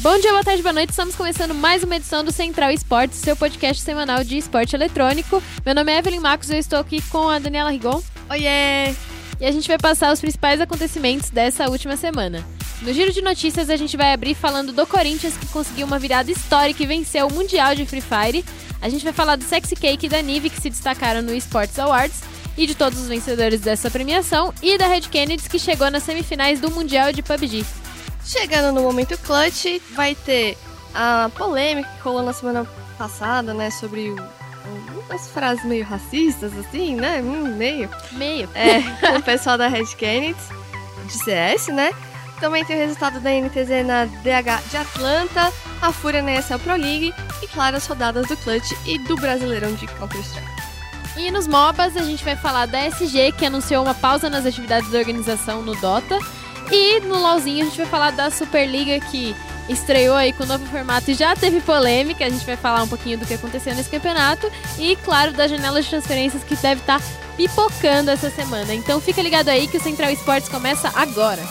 Bom dia, boa tarde, boa noite. Estamos começando mais uma edição do Central Esportes, seu podcast semanal de esporte eletrônico. Meu nome é Evelyn Marcos, eu estou aqui com a Daniela Rigon. Oiê! E a gente vai passar os principais acontecimentos dessa última semana. No giro de notícias, a gente vai abrir falando do Corinthians, que conseguiu uma virada histórica e venceu o Mundial de Free Fire. A gente vai falar do Sexy Cake e da Nive, que se destacaram no Sports Awards, e de todos os vencedores dessa premiação, e da Red Kennedy, que chegou nas semifinais do Mundial de PUBG. Chegando no momento clutch, vai ter a polêmica que rolou na semana passada, né, sobre umas frases meio racistas, assim, né, hum, meio. Meio. É, o pessoal da Red Kennedy, de CS, né. Também tem o resultado da NTZ na DH de Atlanta, a Fúria na ESL Pro League e, claro, as rodadas do Clutch e do Brasileirão de Counter-Strike. E nos MOBAs a gente vai falar da SG, que anunciou uma pausa nas atividades da organização no Dota. E no LoLzinho a gente vai falar da Superliga que estreou aí com o novo formato e já teve polêmica. A gente vai falar um pouquinho do que aconteceu nesse campeonato e, claro, da janela de transferências que deve estar tá pipocando essa semana. Então fica ligado aí que o Central Esportes começa agora.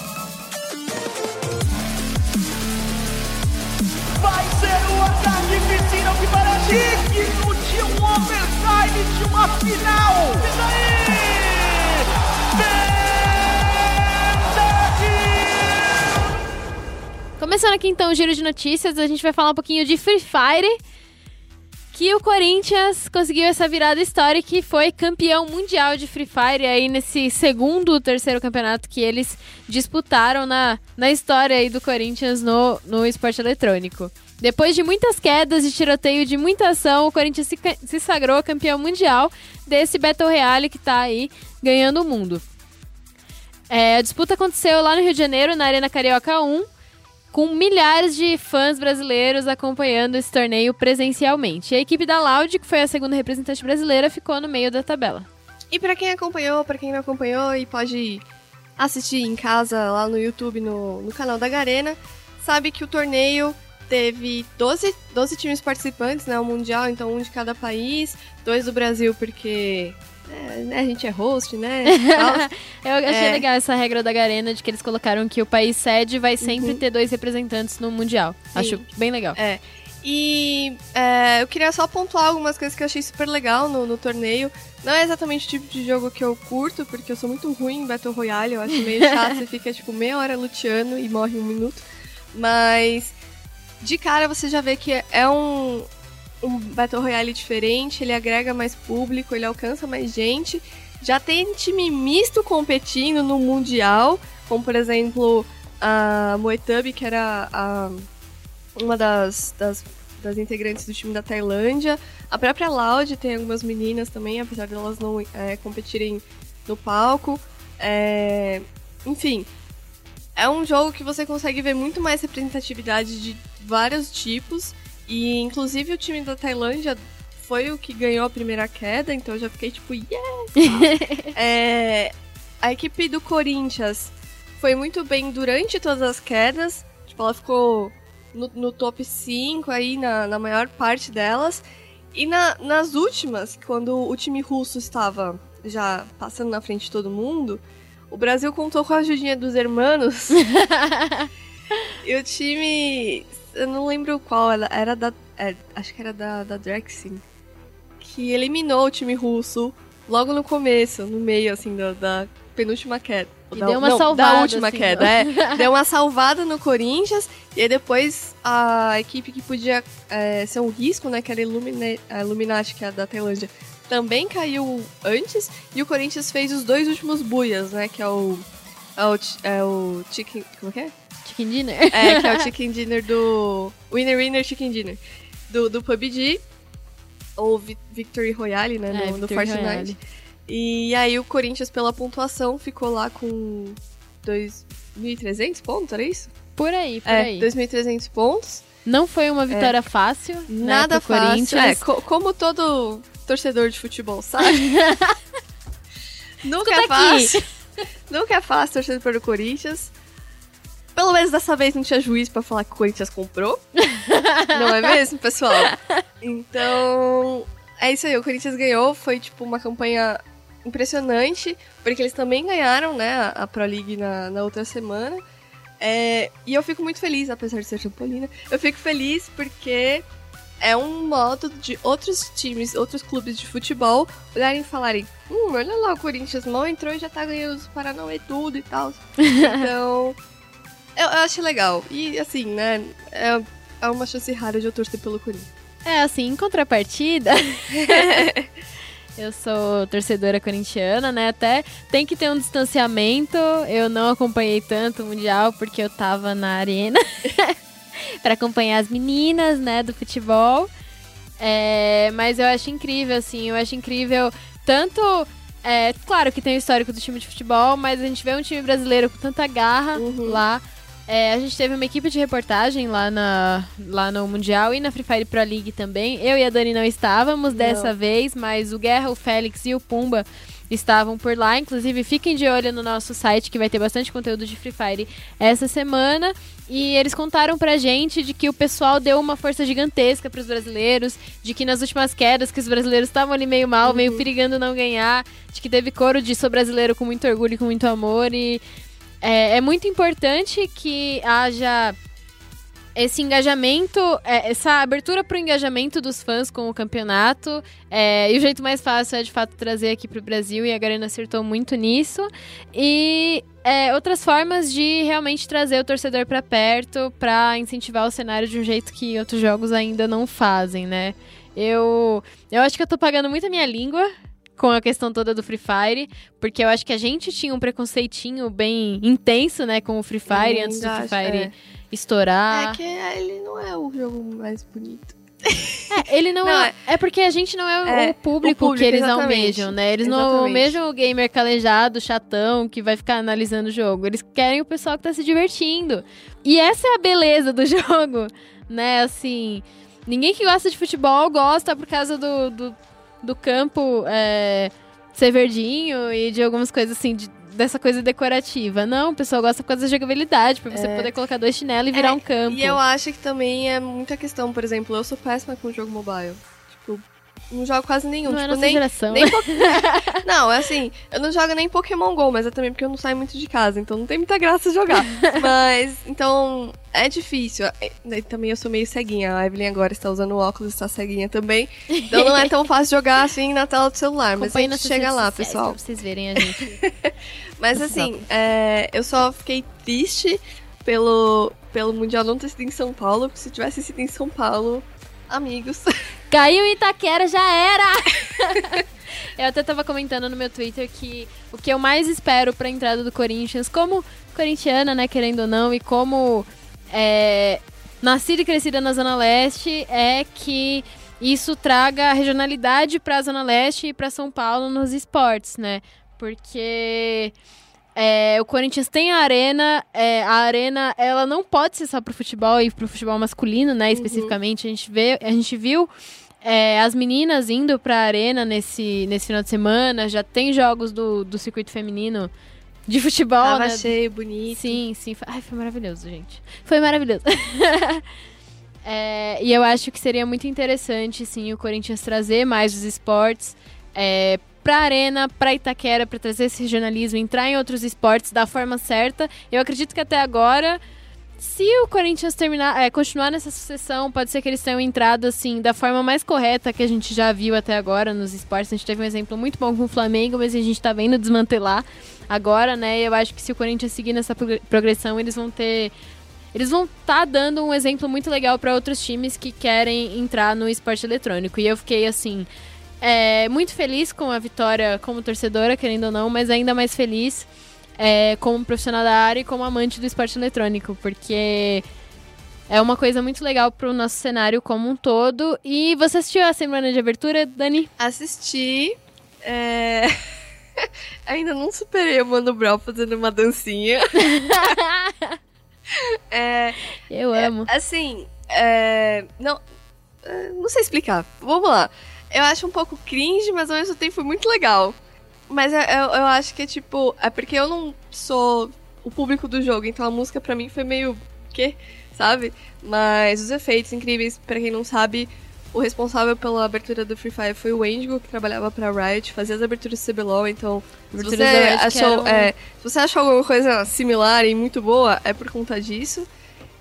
Vai ser o ataque piscina que para digno de um overtime de uma final. E daí? Começando aqui então o giro de notícias, a gente vai falar um pouquinho de Free Fire. Que o Corinthians conseguiu essa virada histórica e foi campeão mundial de Free Fire aí nesse segundo, terceiro campeonato que eles disputaram na, na história aí do Corinthians no, no esporte eletrônico. Depois de muitas quedas e tiroteio de muita ação, o Corinthians se, se sagrou campeão mundial desse Battle Royale que tá aí ganhando o mundo. É, a disputa aconteceu lá no Rio de Janeiro, na Arena Carioca 1, com milhares de fãs brasileiros acompanhando esse torneio presencialmente. A equipe da Loud, que foi a segunda representante brasileira, ficou no meio da tabela. E para quem acompanhou, para quem não acompanhou e pode assistir em casa lá no YouTube, no, no canal da Garena, sabe que o torneio teve 12, 12 times participantes, né? O Mundial, então um de cada país, dois do Brasil, porque é, né, a gente é host, né? eu achei é. legal essa regra da Garena de que eles colocaram que o país sede vai sempre uhum. ter dois representantes no Mundial. Sim. Acho bem legal. É. E é, eu queria só pontuar algumas coisas que eu achei super legal no, no, torneio. Não é exatamente o tipo de jogo que eu curto, porque eu sou muito ruim em Battle Royale, eu acho meio chato, você fica tipo meia hora luteando e morre um minuto. Mas de cara você já vê que é um, um Battle Royale diferente, ele agrega mais público, ele alcança mais gente. Já tem time misto competindo no Mundial, como por exemplo a Moetubi, que era a, uma das, das, das, integrantes do time da Tailândia. A própria Loud tem algumas meninas também, apesar de elas não é, competirem no palco. É, enfim, é um jogo que você consegue ver muito mais representatividade de vários tipos. E inclusive o time da Tailândia foi o que ganhou a primeira queda, então eu já fiquei tipo, yes! é, a equipe do Corinthians foi muito bem durante todas as quedas. Tipo, ela ficou no, no top 5 aí, na, na maior parte delas. E na, nas últimas, quando o time russo estava já passando na frente de todo mundo, o Brasil contou com a ajudinha dos hermanos. e o time. Eu não lembro qual, era da. É, acho que era da, da Drexin. Que eliminou o time russo logo no começo, no meio, assim, da, da penúltima queda. E da, deu uma não, salvada. Da última assim, queda, é. Deu uma salvada no Corinthians. E aí depois a equipe que podia é, ser um risco, né? Que era a Illuminati, que é da Tailândia também caiu antes e o Corinthians fez os dois últimos buias, né? Que é o. É o, é o Chicken. Como que é? Chicken Dinner. É, que é o Chicken Dinner do. Winner Winner Chicken Dinner. Do, do PUBG. Ou Victory Royale, né? É, no, no Fortnite. Royale. E aí o Corinthians, pela pontuação, ficou lá com 2.300 pontos, era isso? Por aí, por é, aí. 2.300 pontos. Não foi uma vitória é. fácil. Né, Nada né, fácil. Corinthians. É, co como todo torcedor de futebol, sabe? Nunca é fácil. Nunca é fácil torcer do Corinthians. Pelo menos dessa vez não tinha juiz para falar que o Corinthians comprou. não é mesmo, pessoal? Então, é isso aí. O Corinthians ganhou. Foi, tipo, uma campanha impressionante. Porque eles também ganharam, né, a Pro League na, na outra semana. É, e eu fico muito feliz, apesar de ser trampolina, eu fico feliz porque é um modo de outros times, outros clubes de futebol olharem e falarem: hum, olha lá, o Corinthians mal entrou e já tá ganhando os Paranauê tudo e tal. então, eu, eu acho legal. E assim, né, é, é uma chance rara de eu torcer pelo Corinthians. É, assim, em contrapartida. eu sou torcedora corintiana, né? Até tem que ter um distanciamento. Eu não acompanhei tanto o Mundial porque eu tava na arena para acompanhar as meninas, né, do futebol. É, mas eu acho incrível, assim, eu acho incrível tanto. É, claro que tem o histórico do time de futebol, mas a gente vê um time brasileiro com tanta garra Uhum. lá. É, a gente teve uma equipe de reportagem lá, na, lá no Mundial e na Free Fire Pro League também. Eu e a Dani não estávamos dessa vez, mas o Guerra, o Félix e o Pumba estavam por lá. Inclusive, fiquem de olho no nosso site que vai ter bastante conteúdo de Free Fire essa semana. E eles contaram pra gente de que o pessoal deu uma força gigantesca pros brasileiros, de que nas últimas quedas que os brasileiros estavam ali meio mal, meio perigando não ganhar, de que teve coro de sou brasileiro com muito orgulho e com muito amor e é, é muito importante que haja esse engajamento, é, essa abertura para o engajamento dos fãs com o campeonato. é, e o jeito mais fácil é de fato trazer aqui para o Brasil e a Garena acertou muito nisso. E é, outras formas de realmente trazer o torcedor para perto, para incentivar o cenário de um jeito que outros jogos ainda não fazem, né? Eu, eu acho que eu tô pagando muito a minha língua com a questão toda do Free Fire, porque eu acho que a gente tinha um preconceitinho bem intenso, né, com o Free Fire antes do Free Fire é. estourar. É que ele não é o jogo mais bonito. É, ele não, Não, é, é porque a gente não é, É, o, público o público, que eles exatamente. almejam, né? Eles não Exatamente. almejam o gamer calejado, chatão, que vai ficar analisando o jogo. Eles querem o pessoal que tá se divertindo. E essa é a beleza do jogo, né? Assim, ninguém que gosta de futebol gosta por causa do, do, do campo é, ser verdinho e de algumas coisas assim, de- dessa coisa decorativa. Não, o pessoal gosta por causa da jogabilidade, pra você poder colocar dois chinelos e virar É, um campo. E eu acho que também é muita questão, por exemplo, eu sou péssima com jogo mobile. Não jogo quase nenhum. não é tipo, nossa nem, geração. nem po- Não, é assim, eu não jogo nem Pokémon GO, mas é também porque eu não saio muito de casa, então não tem muita graça jogar. mas, então, é difícil. É, e também eu sou meio ceguinha. A Evelyn agora está usando óculos, está ceguinha também. Então não é tão fácil jogar assim na tela do celular, mas a gente chega lá, sociais pessoal. Pra vocês verem a gente. Mas assim, é, eu só fiquei triste pelo, pelo Mundial não ter sido em São Paulo, porque se tivesse sido em São Paulo, amigos. Caiu Itaquera, já era! eu até tava comentando no meu Twitter que o que eu mais espero pra entrada do Corinthians, como corintiana, né, querendo ou não, e como é, nascida e crescida na Zona Leste, é que isso traga regionalidade pra Zona Leste e pra São Paulo nos esportes, né? Porque é, o Corinthians tem a arena, é, a arena ela não pode ser só pro futebol e pro futebol masculino, né? Especificamente, a gente vê, a gente viu é, as meninas indo pra arena nesse, nesse final de semana, já tem jogos do, do circuito feminino de futebol, Tava né? cheio, bonito. Sim, sim. Foi- Ai, foi maravilhoso, gente. Foi maravilhoso. É, e eu acho que seria muito interessante, sim, o Corinthians trazer mais os esportes é, pra Arena, pra Itaquera, pra trazer esse regionalismo, entrar em outros esportes da forma certa. Eu acredito que até agora, se o Corinthians terminar, é, continuar nessa sucessão, pode ser que eles tenham entrado, assim, da forma mais correta que a gente já viu até agora nos esportes. A gente teve um exemplo muito bom com o Flamengo, mas a gente tá vendo desmantelar agora, né? Eu acho que se o Corinthians seguir nessa progre- progressão, eles vão ter. Eles vão estar dando um exemplo muito legal para outros times que querem entrar no esporte eletrônico. E eu fiquei assim. É, muito feliz com a vitória como torcedora, querendo ou não, mas ainda mais feliz é, como profissional da área e como amante do esporte eletrônico, porque é uma coisa muito legal pro nosso cenário como um todo. E você assistiu a semana de abertura, Dani? Assisti. é, Ainda não superei o Mano Brown fazendo uma dancinha. é, Eu amo. assim, é, não, é, não sei explicar. Vamos lá. Eu acho um pouco cringe, mas ao mesmo tempo foi muito legal. Mas eu, eu, eu acho que é tipo. É porque eu não sou o público do jogo, então a música pra mim foi meio. quê? Sabe? Mas os efeitos incríveis, pra quem não sabe, o responsável pela abertura do Free Fire foi o Wendigo, que trabalhava pra Riot, fazia as aberturas do CBLOL, então se você, achou, é, se você achou alguma coisa similar e muito boa, é por conta disso.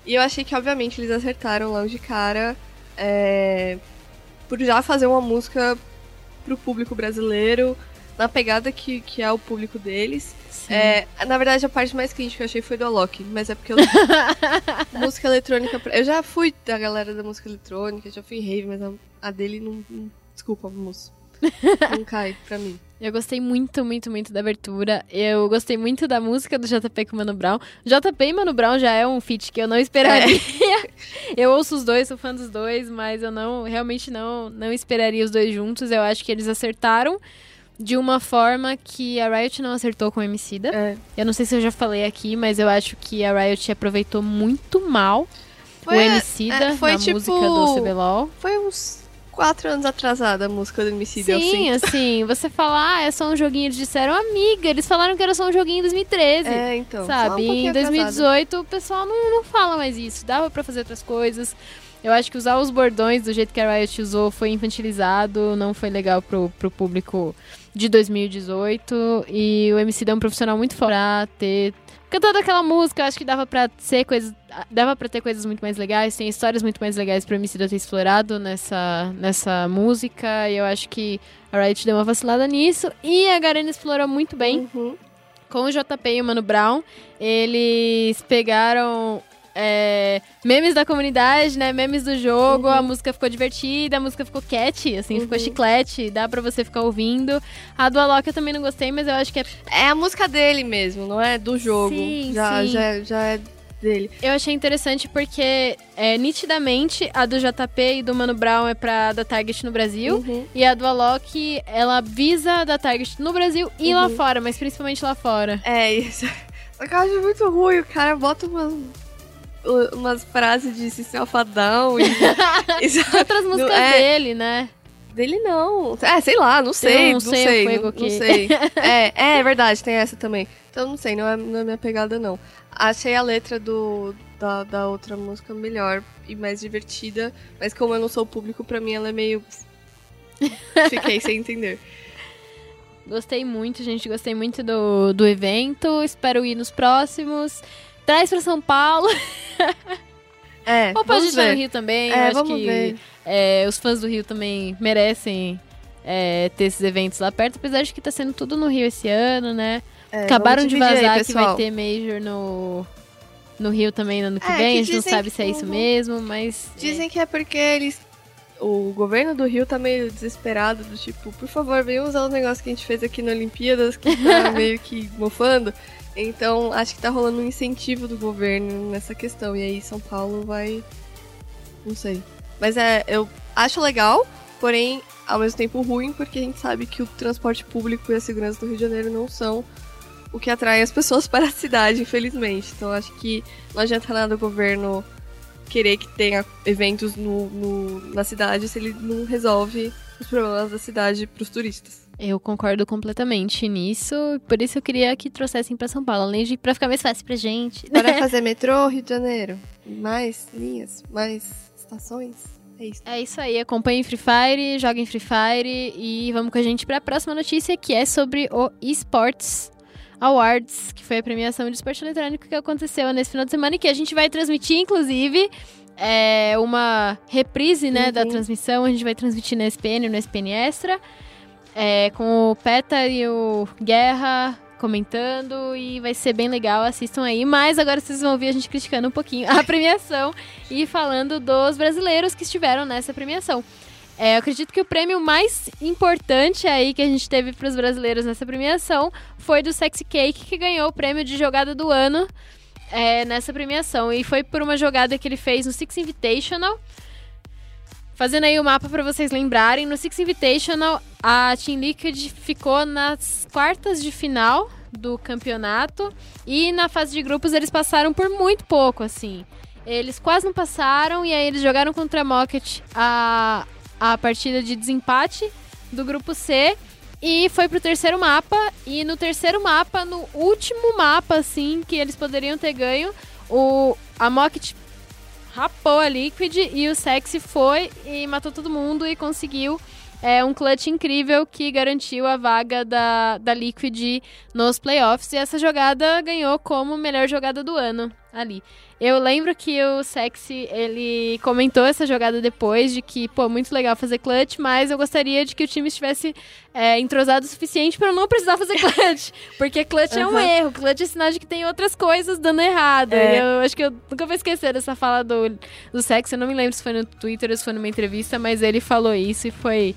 E eu achei que, obviamente, eles acertaram logo de cara é, por já fazer uma música pro público brasileiro, na pegada que, que é o público deles. É, na verdade, a parte mais crítica que eu achei foi do Alok, mas é porque eu... música eletrônica. Eu já fui da galera da música eletrônica, já fui em rave, mas a, a dele não, não- Desculpa, moço. Não cai pra mim. Eu gostei muito, muito, muito da abertura. Eu gostei muito da música do JP com o Mano Brown. JP e Mano Brown já é um feat que eu não esperaria. eu ouço os dois, sou fã dos dois, mas eu não, realmente não, não esperaria os dois juntos. Eu acho que eles acertaram de uma forma que a Riot não acertou com o Emicida. É. Eu não sei se eu já falei aqui, mas eu acho que a Riot aproveitou muito mal Foi, o Emicida é, foi na tipo- música do CBLOL. Foi uns quatro anos atrasada a música do MC eu Sim, assim, você fala, ah, é só um joguinho, eles disseram, amiga, eles falaram que era só um joguinho em 2013. É, então. um sabe? pouquinho em atrasada. 2018 o pessoal não, não fala mais isso, dava pra fazer outras coisas. Eu acho que usar os bordões do jeito que a Riot usou foi infantilizado, não foi legal pro, pro público de 2018. E o MC é um profissional muito fora pra ter cantado aquela música, eu acho que dava pra ser coisas. Dava pra ter coisas muito mais legais, tem histórias muito mais legais pro MC ter explorado nessa, nessa música. E eu acho que a Riot deu uma vacilada nisso. E a Garena explorou muito bem Uhum. com o JP e o Mano Brown. Eles pegaram é, memes da comunidade, né? Memes do jogo, a música ficou divertida, a música ficou cat, assim, ficou Uhum. chiclete, dá pra você ficar ouvindo. A do Alok eu também não gostei, mas eu acho que é É a música dele mesmo, não é do jogo. Sim, já, sim. Já, já é dele. Eu achei interessante porque, é, nitidamente, a do JP e do Mano Brown é pra da Target no Brasil. Uhum. E a do Alok, ela visa da Target no Brasil e lá Uhum. fora, mas principalmente lá fora. É isso. Só que eu acho muito ruim. O cara bota umas, umas frases de System of a Down e, e? Outras músicas é. dele, né? Dele não. É, sei lá, não sei. um Não Sei sei, não, não sei. É, é verdade, tem essa também. Então não sei, não é, não é minha pegada, não. Achei a letra do, da, da outra música melhor e mais divertida, mas como eu não sou público, pra mim ela é meio. Fiquei sem entender. Gostei muito, gente. Gostei muito do, do evento. Espero ir nos próximos. Traz pra São Paulo. É, Ou pode vamos estar no ver. Rio também. Eu É, acho que ver. é, os fãs do Rio também merecem é, ter esses eventos lá perto. Apesar de que tá sendo tudo no Rio esse ano, né? É, Acabaram de vazar aí, que vai ter Major no, no Rio também no ano que É, vem. que a gente não sabe se é isso mesmo, mas. é. Dizem que é porque eles. O governo do Rio tá meio desesperado, do tipo, por favor, venham usar os negócios que a gente fez aqui na Olimpíadas, que tá meio que mofando. Então, acho que tá rolando um incentivo do governo nessa questão. E aí, São Paulo vai. Não sei. Mas é, eu acho legal, porém, ao mesmo tempo ruim, porque a gente sabe que o transporte público e a segurança do Rio de Janeiro não são o que atrai as pessoas para a cidade, infelizmente. Então, acho que não adianta nada o governo querer que tenha eventos no, no- na cidade se ele não resolve os problemas da cidade pros turistas. Eu concordo completamente nisso. Por isso eu queria que trouxessem pra São Paulo, além de pra ficar mais fácil pra gente. Para fazer metrô, Rio de Janeiro. Mais linhas, mais estações. É isso. É isso aí, acompanhem Free Fire, joguem Free Fire e vamos com a gente para a próxima notícia que é sobre o Esports Awards, que foi a premiação de esporte eletrônico que aconteceu nesse final de semana e que a gente vai transmitir, inclusive, é uma reprise né, da Uhum. transmissão. A gente vai transmitir no SPN, no SPN Extra, é, com o Peta e o Guerra comentando e vai ser bem legal, assistam aí. Mas agora vocês vão ouvir a gente criticando um pouquinho a premiação e falando dos brasileiros que estiveram nessa premiação. É, eu acredito que o prêmio mais importante aí que a gente teve para os brasileiros nessa premiação foi do Sexy Cake, que ganhou o prêmio de jogada do ano é, nessa premiação. E foi por uma jogada que ele fez no Six Invitational. Fazendo aí o mapa para vocês lembrarem, no Six Invitational a Team Liquid ficou nas quartas de final do campeonato e na fase de grupos eles passaram por muito pouco, assim. Eles quase não passaram e aí eles jogaram contra a Mocket a, a partida de desempate do grupo C e foi pro terceiro mapa. E no terceiro mapa, no último mapa, assim, que eles poderiam ter ganho, o, a Mocket rapou a Liquid e o Sexy foi e matou todo mundo e conseguiu é, um clutch incrível que garantiu a vaga da, da Liquid nos playoffs. E essa jogada ganhou como melhor jogada do ano ali. Eu lembro que o Sexy, ele comentou essa jogada depois, de que, pô, muito legal fazer clutch, mas eu gostaria de que o time estivesse é, entrosado o suficiente para não precisar fazer clutch. porque clutch uhum. é um erro, clutch é sinal de que tem outras coisas dando errado. É. Eu acho que eu nunca vou esquecer dessa fala do, do Sexy, eu não me lembro se foi no Twitter ou se foi numa entrevista, mas ele falou isso e foi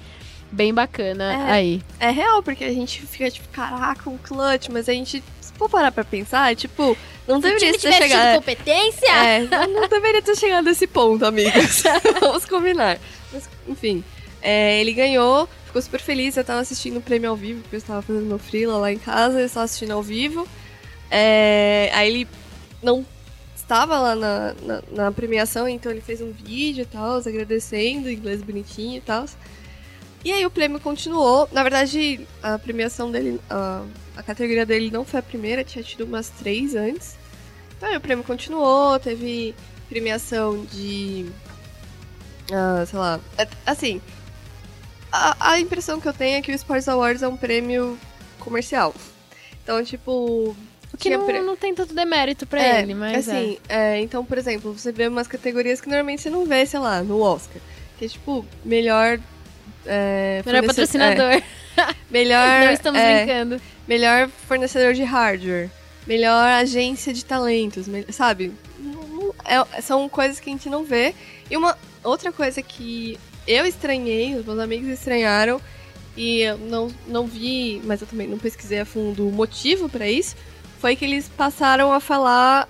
bem bacana é, aí. É real, porque a gente fica tipo, caraca, um clutch, mas a gente, se for parar pra pensar, tipo, não se deveria ter chegado. competência? É, não, não, deveria ter chegado a esse ponto, amigos. Vamos combinar. Mas, enfim, é, ele ganhou, ficou super feliz. Eu tava assistindo o prêmio ao vivo, porque eu estava fazendo meu freela lá em casa, eu estava assistindo ao vivo. É, aí ele não estava lá na, na, na, premiação, então ele fez um vídeo e tal, agradecendo, inglês bonitinho e tal. E aí o prêmio continuou. Na verdade, a premiação dele, a, a categoria dele não foi a primeira, tinha tido umas três antes. Então aí o prêmio continuou, teve premiação de. Uh, sei lá. É, assim, a, a, impressão que eu tenho é que o Sports Awards é um prêmio comercial. Então, tipo. O que não, pre... não tem tanto demérito pra é, ele, mas. Assim, é. É, então, por exemplo, você vê umas categorias que normalmente você não vê, sei lá, no Oscar. Que é tipo, melhor é, melhor patrocinador. É, melhor. Não estamos brincando. Melhor fornecedor de hardware. Melhor agência de talentos. Sabe? É, são coisas que a gente não vê. E uma outra coisa que eu estranhei, os meus amigos estranharam, e eu não, não vi, mas eu também não pesquisei a fundo o motivo para isso, foi que eles passaram a falar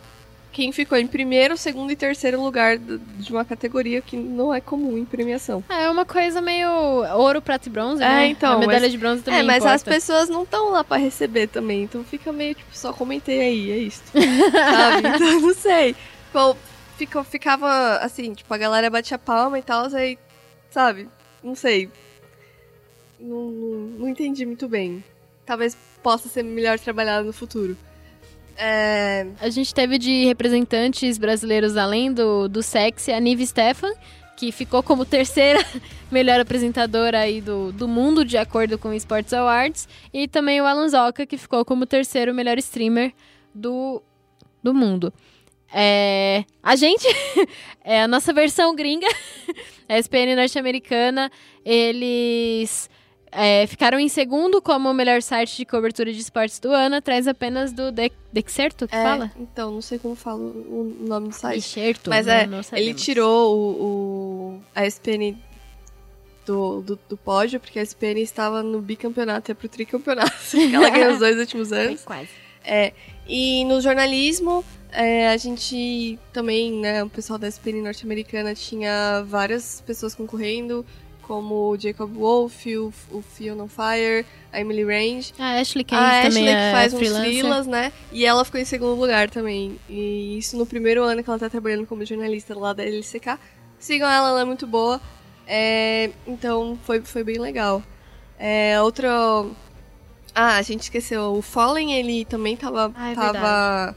quem ficou em primeiro, segundo e terceiro lugar de uma categoria que não é comum em premiação. É uma coisa meio ouro, prata e bronze, é, né? então. A medalha mas, de bronze também É, mas importa. as pessoas não estão lá para receber também, então fica meio tipo, só comentei aí, é isso. sabe? Então, não sei. Ficava assim, tipo, a galera batia palma e tal, aí, sabe? Não sei. Não, não, não entendi muito bem. Talvez possa ser melhor trabalhado no futuro. É... A gente teve de representantes brasileiros além do, do sexy, a Nive Stefan, que ficou como terceira melhor apresentadora aí do, do mundo, de acordo com o Sports Awards, e também o Alan Zoka, que ficou como terceiro melhor streamer do, do mundo. É, a gente, é a nossa versão gringa, a SPN norte-americana, eles é, ficaram em segundo como o melhor site de cobertura de esportes do ano, atrás apenas do De Dexerto, que é, fala? Então, não sei como fala o nome do site. Dexerto, mas é, ele tirou o, o, a SPN do, do, do, pódio, porque a SPN estava no bicampeonato e é pro tricampeonato. Ela ganhou os dois últimos anos. Quase. É, e no jornalismo, é, a gente também, né, o pessoal da SPN norte-americana tinha várias pessoas concorrendo como o Jacob Wolf, o, o Fiona Fire, a Emily Range. A Ashley Kane a Ashley é que faz freelancer. uns freelas, né? E ela ficou em segundo lugar também. E isso no primeiro ano que ela tá trabalhando como jornalista lá da LCK. Sigam ela, ela é muito boa. É, então foi, foi bem legal. É, outro. Ah, a gente esqueceu. O Fallen, ele também tava. Ah, é tava,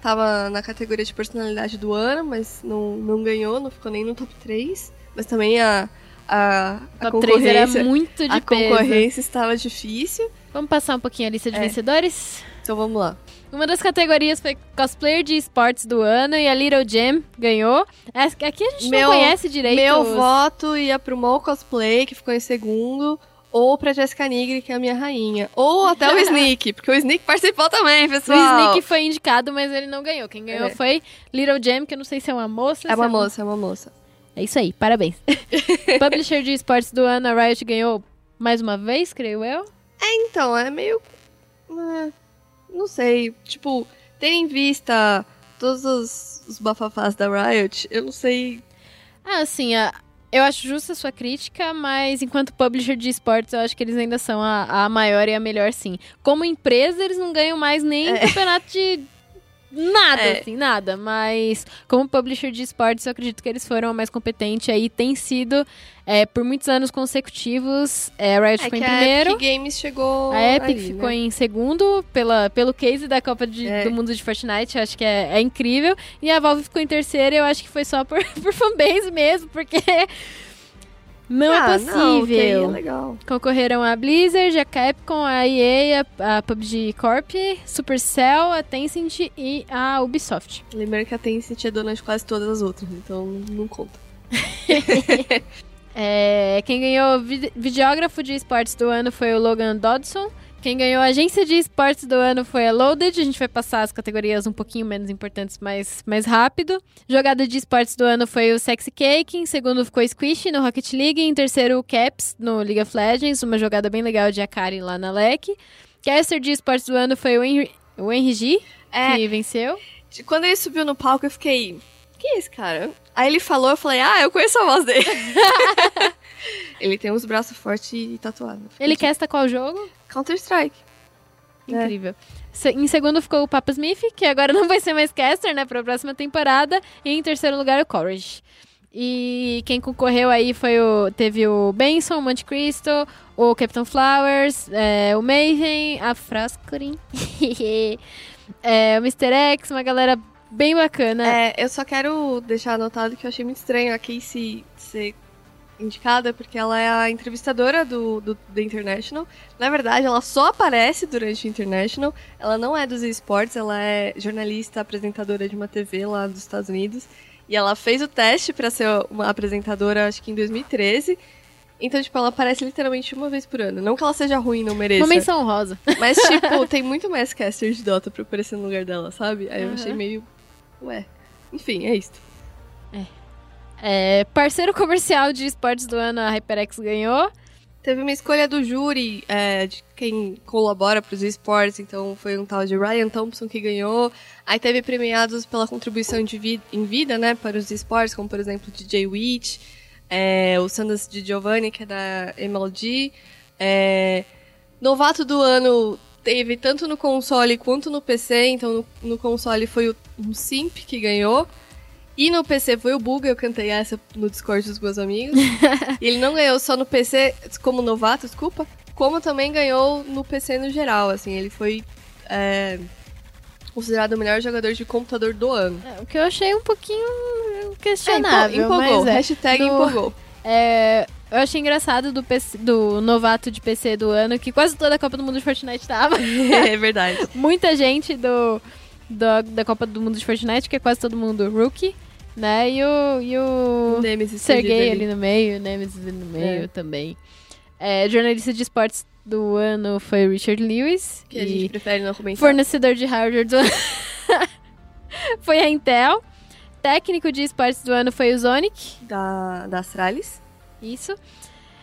tava na categoria de personalidade do ano, mas não, não ganhou, não ficou nem no top 3. Mas também a a, a Top 3 era muito de a peso. concorrência estava difícil. Vamos passar um pouquinho a lista de é. vencedores? Então vamos lá. Uma das categorias foi cosplayer de esportes do ano e a Little Jam ganhou. Aqui a gente meu, não conhece direito. Meu os... voto ia pro Mo Cosplay, que ficou em segundo, ou pra Jessica Nigri, que é a minha rainha. Ou até o Sneak, porque o Sneak participou também, pessoal. O Sneak foi indicado, mas ele não ganhou. Quem ganhou é. foi Little Jam, que eu não sei se é uma moça. É uma é moça, é uma moça. É isso aí, parabéns. Publisher de esportes do ano, a Riot ganhou mais uma vez, creio eu. É, então, é meio. É, não sei. Tipo, tendo em vista todos os, os bafafás da Riot, eu não sei. Ah, assim, a, eu acho justa a sua crítica, mas enquanto publisher de esportes, eu acho que eles ainda são a, a maior e a melhor, sim. Como empresa, eles não ganham mais nem é. campeonato de nada, É. assim, nada. Mas como publisher de esportes, eu acredito que eles foram a mais competente aí. Tem sido, é, por muitos anos consecutivos, é, a Riot É ficou em a primeiro. Epic Games chegou. A Epic ali, ficou né? em segundo pela, pelo case da Copa de- É. do Mundo de Fortnite, eu acho que é, é incrível. E a Valve ficou em terceiro, eu acho que foi só por, por fanbase mesmo, porque não Ah, é Não, que aí é possível. legal. Concorreram a Blizzard, a Capcom, a EA, a, a PUBG Corp, Supercell, a Tencent e a Ubisoft. Lembrando que a Tencent é dona de quase todas as outras, então não conta. É, quem ganhou vide- videógrafo de esportes do ano foi o Logan Dodson. Quem ganhou agência de esportes do ano foi a Loaded. A gente vai passar as categorias um pouquinho menos importantes, mais, mais rápido. Jogada de esportes do ano foi o Sexy Cake. Em segundo ficou Squish no Rocket League. Em terceiro, o Caps no League of Legends. Uma jogada bem legal de Akari lá na LEC. Caster de esportes do ano foi o Henry, o Henry G, É, que venceu. quando ele subiu no palco, eu fiquei. Quem é esse cara? Aí ele falou, eu falei, ah, eu conheço a voz dele. ele tem uns braços fortes e tatuado. Ele casta qual jogo? Counter-Strike. É. Incrível. Se- Em segundo ficou o Papa Smith, que agora não vai ser mais caster, né, pra próxima temporada. E em terceiro lugar, o Courage. E quem concorreu aí foi o. Teve o Benson, o Monte Cristo, o Captain Flowers, é, o Mayhem, a Frascorin, é, o Mr. X, uma galera bem bacana. É, eu só quero deixar anotado que eu achei muito estranho a Casey ser indicada, porque ela é a entrevistadora do, do, do International. Na verdade, ela só aparece durante o International. Ela não é dos esportes, ela é jornalista, apresentadora de uma TV lá dos Estados Unidos. E ela fez o teste pra ser uma apresentadora, acho que em 2013. Então, tipo, ela aparece literalmente uma vez por ano. Não que ela seja ruim, não mereça. Uma menção rosa. Mas, tipo, tem muito mais caster de Dota pra aparecer no lugar dela, sabe? Aí eu Aham. achei meio. Ué. Enfim, é isso. É, parceiro comercial de esportes do ano, a HyperX ganhou. Teve uma escolha do júri é, de quem colabora para os esportes, então foi um tal de Ryan Thompson que ganhou. Aí teve premiados pela contribuição vi em vida, né, para os esportes, como por exemplo DJ Witch, é, o Sanders de Giovanni, que é da MLG. É, novato do ano teve tanto no console quanto no PC, então no, no console foi o um Simp que ganhou. E no PC foi o Buga, eu cantei essa no Discord dos meus amigos. e ele não ganhou só no PC como novato, desculpa, como também ganhou no PC no geral, assim, ele foi é, considerado o melhor jogador de computador do ano. É, o que eu achei um pouquinho É, questionável, empolgou, mas é. hashtag Do- empolgou. É, eu achei engraçado do, PC do novato de PC do ano, que quase toda a Copa do Mundo de Fortnite tava. é verdade. Muita gente do, do- da Copa do Mundo de Fortnite, que é quase todo mundo rookie, né? E o, e o Nemesis Sergei ali no meio, o Nemesis ali no meio É. também. É, jornalista de esportes do ano foi o Richard Lewis. Que a gente prefere não comentar. fornecedor de hardware do ano foi a Intel. Técnico de esportes do ano foi o Zonic. Da, da Astralis. Isso.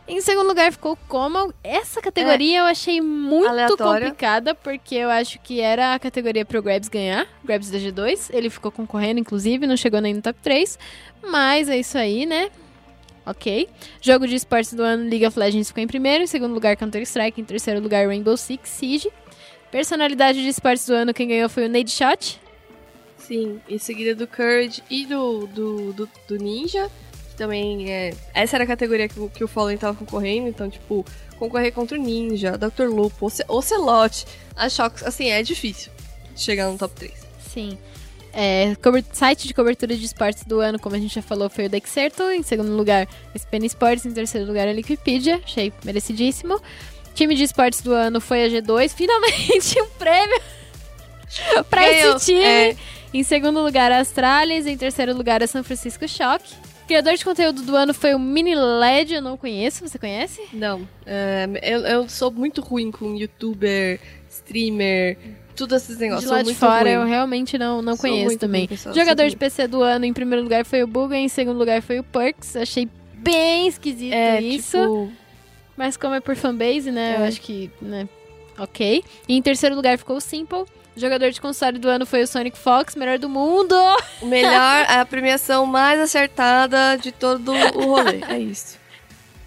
Em segundo lugar ficou o Comal. Essa categoria eu achei muito Aleatória. complicada, porque eu acho que era a categoria pro Grabs ganhar. Grabs da G2. Ele ficou concorrendo, inclusive, não chegou nem no top 3. Mas é isso aí, né? Ok. Jogo de esportes do ano, League of Legends ficou em primeiro. Em segundo lugar, Counter-Strike. Em terceiro lugar, Rainbow Six Siege. Personalidade de esportes do ano, quem ganhou foi o Nade Shot. Sim, em seguida do Courage e do, do, do, do Ninja. Também é. Essa era a categoria que, o- que o Fallen tava concorrendo, então, tipo, concorrer contra o Ninja, Dr. Lupo, Oce- Ocelote, a Shox, assim, é difícil chegar no top 3. Sim. É, site de cobertura de esportes do ano, como a gente já falou, foi o Dexerto. Em segundo lugar, o SPN Sports. Em terceiro lugar, a Liquipedia. Achei merecidíssimo. Time de esportes do ano foi a G2. Finalmente um prêmio pra Ganhou, esse time. é. Em segundo lugar, a Astralis. Em terceiro lugar, a São Francisco Shock. Criador de conteúdo do ano foi o Mini LED. Eu não conheço. Você conhece? Não, é, eu, eu sou muito ruim com youtuber, streamer, tudo esses negócios. de sou lá de fora, ruim. eu realmente não, não Sou conheço também. ruim, Jogador de PC do ano, em primeiro lugar foi o Buga, em segundo lugar foi o Perks. Achei bem esquisito É, isso. tipo, Mas como é por fanbase, né? Eu É. acho que, né? Ok. E em terceiro lugar ficou o Simple. Jogador de console do ano foi o Sonic Fox, melhor do mundo. o melhor, a premiação mais acertada de todo o rolê. É isso.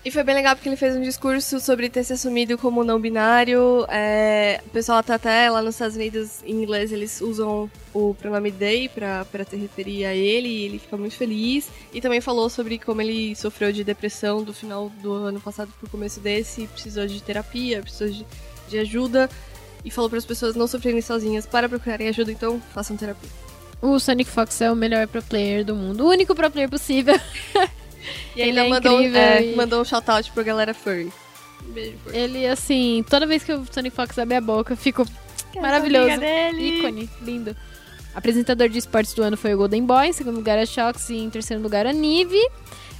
E foi bem legal porque ele fez um discurso sobre ter se assumido como não binário. É, o pessoal tá até lá nos Estados Unidos, em inglês, eles usam o pronome they pra, pra se referir a ele e ele fica muito feliz. E também falou sobre como ele sofreu de depressão do final do ano passado pro começo desse, precisou de terapia, precisou de, de ajuda. E falou para as pessoas não sofrerem sozinhas para procurarem ajuda, então façam terapia. O Sonic Fox é o melhor pro player do mundo. O único pro player possível. E Ele ainda é mandou, é, e- mandou um shout-out pra galera furry. Um beijo, furry. Ele, assim, toda vez que o Sonic Fox abre a boca, eu fico maravilhoso. Ícone, lindo. Apresentador de esportes do ano foi o Golden Boy, em segundo lugar a Shox e em terceiro lugar a Nive.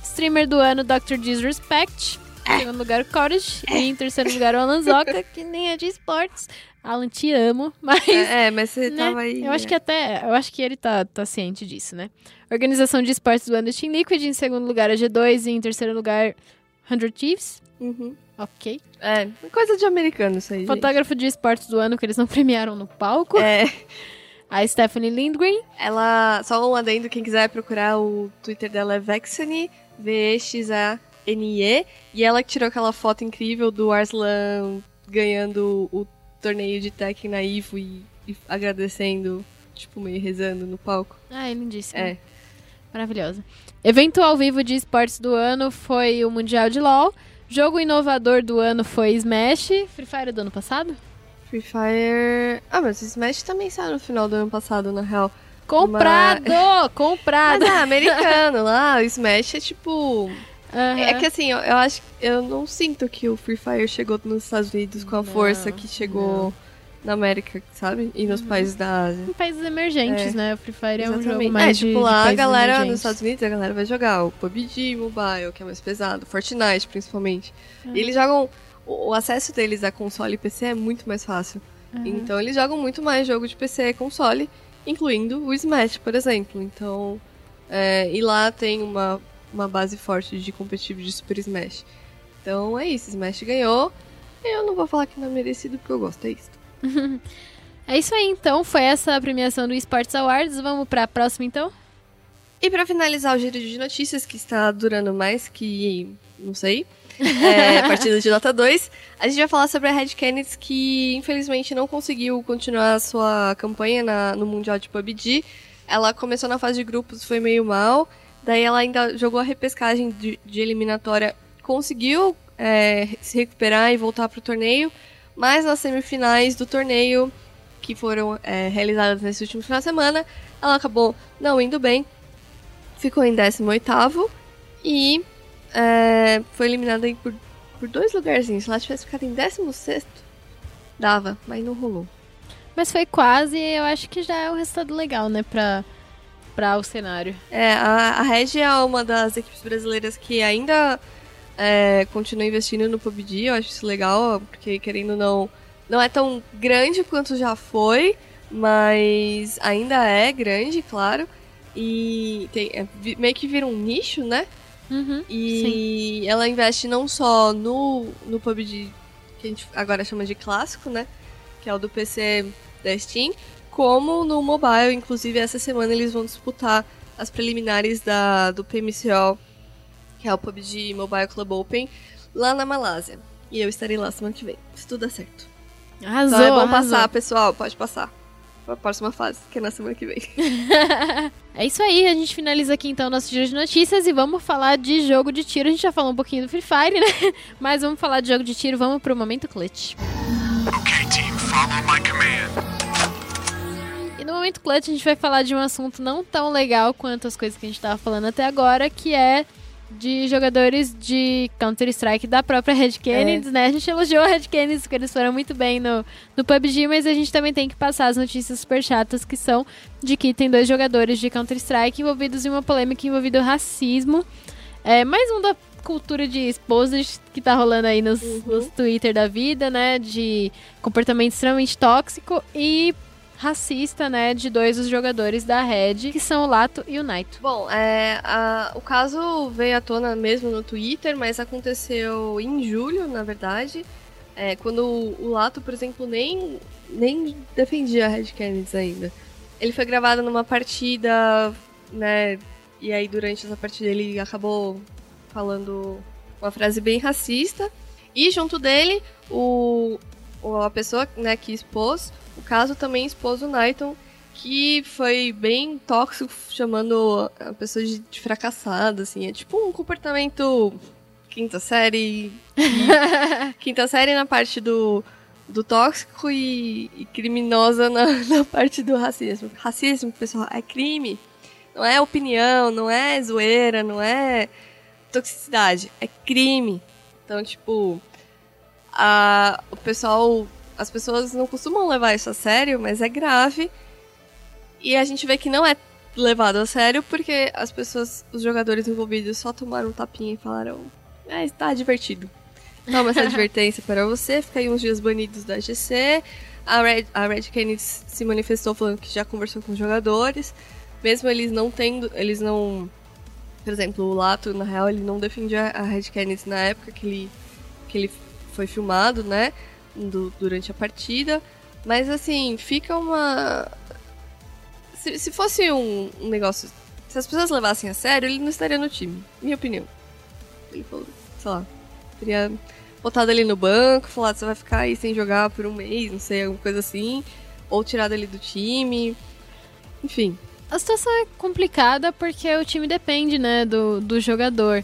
Streamer do ano, Dr. Disrespect. Em segundo lugar o Courage. E em terceiro lugar o Alan Zoka, que nem é de esportes. Alan, te amo, mas É, é, mas você né? tava aí. Eu acho é. que até. Eu acho que ele tá, tá ciente disso, né? Organização de esportes do ano Team Liquid, em segundo lugar a G2 e em terceiro lugar 100 Thieves. Uhum. Ok. É, coisa de americano isso aí. gente. Fotógrafo de esportes do ano que eles não premiaram no palco. É, A Stephanie Lindgren. ela. Só um adendo, quem quiser procurar o Twitter dela é Vexany, V-E-X-A-N-E. E ela que tirou aquela foto incrível do Arslan ganhando o torneio de Tekken na Ivo e, e agradecendo, tipo, meio rezando no palco. Ah, é lindíssima. É. Maravilhosa. Evento ao vivo de esportes do ano foi o Mundial de LoL. Jogo inovador do ano foi Smash. Free Fire do ano passado? Free Fire. Ah, mas o Smash também saiu no final do ano passado, na real. Comprado! Mas Comprado! é americano lá, o Smash é tipo. Aham. É que assim, eu, eu acho eu não sinto que o Free Fire chegou nos Estados Unidos com a Não, força que chegou na América, sabe? E nos países da Ásia. Em países emergentes, É. né? O Free Fire é um Exatamente. jogo mais é, de, tipo, de lá a países galera emergentes. nos Estados Unidos, a galera vai jogar o PUBG Mobile, que é mais pesado, Fortnite principalmente. Uhum. E eles jogam. O, o acesso deles a console e PC é muito mais fácil. Uhum. Então eles jogam muito mais jogo de PC e console, incluindo o Smash, por exemplo. Então. é, e lá tem uma, uma base forte de competitivo de Super Smash. Então é isso, Smash ganhou. Eu não vou falar que não é merecido porque eu gosto, é isso. É isso aí, então. Foi essa a premiação do Sports Awards. Vamos pra próxima, então? E pra finalizar o giro de notícias, que está durando mais que. não sei. É, partida de Dota 2, a gente vai falar sobre a Red Canids, que infelizmente não conseguiu continuar a sua campanha na- no Mundial de PUBG. Ela começou na fase de grupos, foi meio mal. Daí ela ainda jogou a repescagem de, de eliminatória, conseguiu é, se recuperar e voltar pro torneio. Mas nas semifinais do torneio, que foram é, realizadas nesse último final de semana, ela acabou não indo bem. Ficou em 18º e é, foi eliminada por, por dois lugarzinhos. Se ela tivesse ficado em 16º, dava, mas não rolou. Mas foi quase, eu acho que já é um resultado legal, né, pra, pra o cenário. É, a, a Red é uma das equipes brasileiras que ainda é, continua investindo no PUBG. Eu acho isso legal, porque querendo ou não, não é tão grande quanto já foi, mas ainda é grande, claro. E tem- é, meio que vira um nicho, né? Uhum, E ela investe não só no, no PUBG, que a gente agora chama de clássico, né? Que é o do PC da Steam, como no mobile. Inclusive, essa semana eles vão disputar as preliminares da, do PMCO, que é o PUBG Mobile Club Open, lá na Malásia. E eu estarei lá semana que vem, se tudo der certo. Arrasou, Então é bom arrasou. passar, pessoal, pode passar. Pra próxima fase, que é na semana que vem. É isso aí, a gente finaliza aqui então nosso giro de notícias e vamos falar de jogo de tiro. A gente já falou um pouquinho do Free Fire, né? Mas vamos falar de jogo de tiro, vamos pro momento clutch. Okay, team, follow my command. No momento clutch a gente vai falar de um assunto não tão legal quanto as coisas que a gente tava falando até agora, que é de jogadores de Counter-Strike da própria Red Canids, né? A gente elogiou a Red Canids porque eles foram muito bem no, no PUBG, mas a gente também tem que passar as notícias super chatas que são de que tem dois jogadores de Counter-Strike envolvidos em uma polêmica envolvendo racismo. É, mais um da cultura de esposas que tá rolando aí nos, nos Twitter da vida, né? De comportamento extremamente tóxico e racista, né? De dois dos jogadores da Red, que são o Lato e o Naito. Bom, é, a- o caso veio à tona mesmo no Twitter, mas aconteceu em julho, na verdade. É, quando o, Lato, por exemplo, nem, nem defendia a Red Canids ainda. Ele foi gravado numa partida, né? E aí durante essa partida ele acabou falando uma frase bem racista. E junto dele, o- a pessoa né, que expôs o caso também expôs o Nighton, que foi bem tóxico, chamando a pessoa de, de fracassada, assim. É tipo um comportamento quinta série. quinta série na parte do, do tóxico e, e criminosa na, na parte do racismo. Racismo, pessoal, é crime. Não é opinião, não é zoeira, não é toxicidade, é crime. Então, tipo, a, o pessoal, as pessoas não costumam levar isso a sério, mas é grave. E a gente vê que não é levado a sério porque as pessoas, os jogadores envolvidos só tomaram um tapinha e falaram: "É, está divertido". Toma essa advertência para você, fica aí uns dias banidos da GC. A Red, a Red Kennedy se manifestou falando que já conversou com os jogadores, mesmo eles não tendo, eles não, por exemplo, o Lato, na real, ele não defendia a Red Kennedy na época que ele, que ele foi filmado, né, do- durante a partida, mas assim, fica uma... Se, se fosse um, um negócio, se as pessoas levassem a sério, ele não estaria no time, minha opinião. Ele falou, sei lá, teria botado ele no banco, falado, você vai ficar aí sem jogar por um mês, não sei, alguma coisa assim, ou tirado ele do time, enfim. A situação é complicada porque o time depende, né, do, do jogador.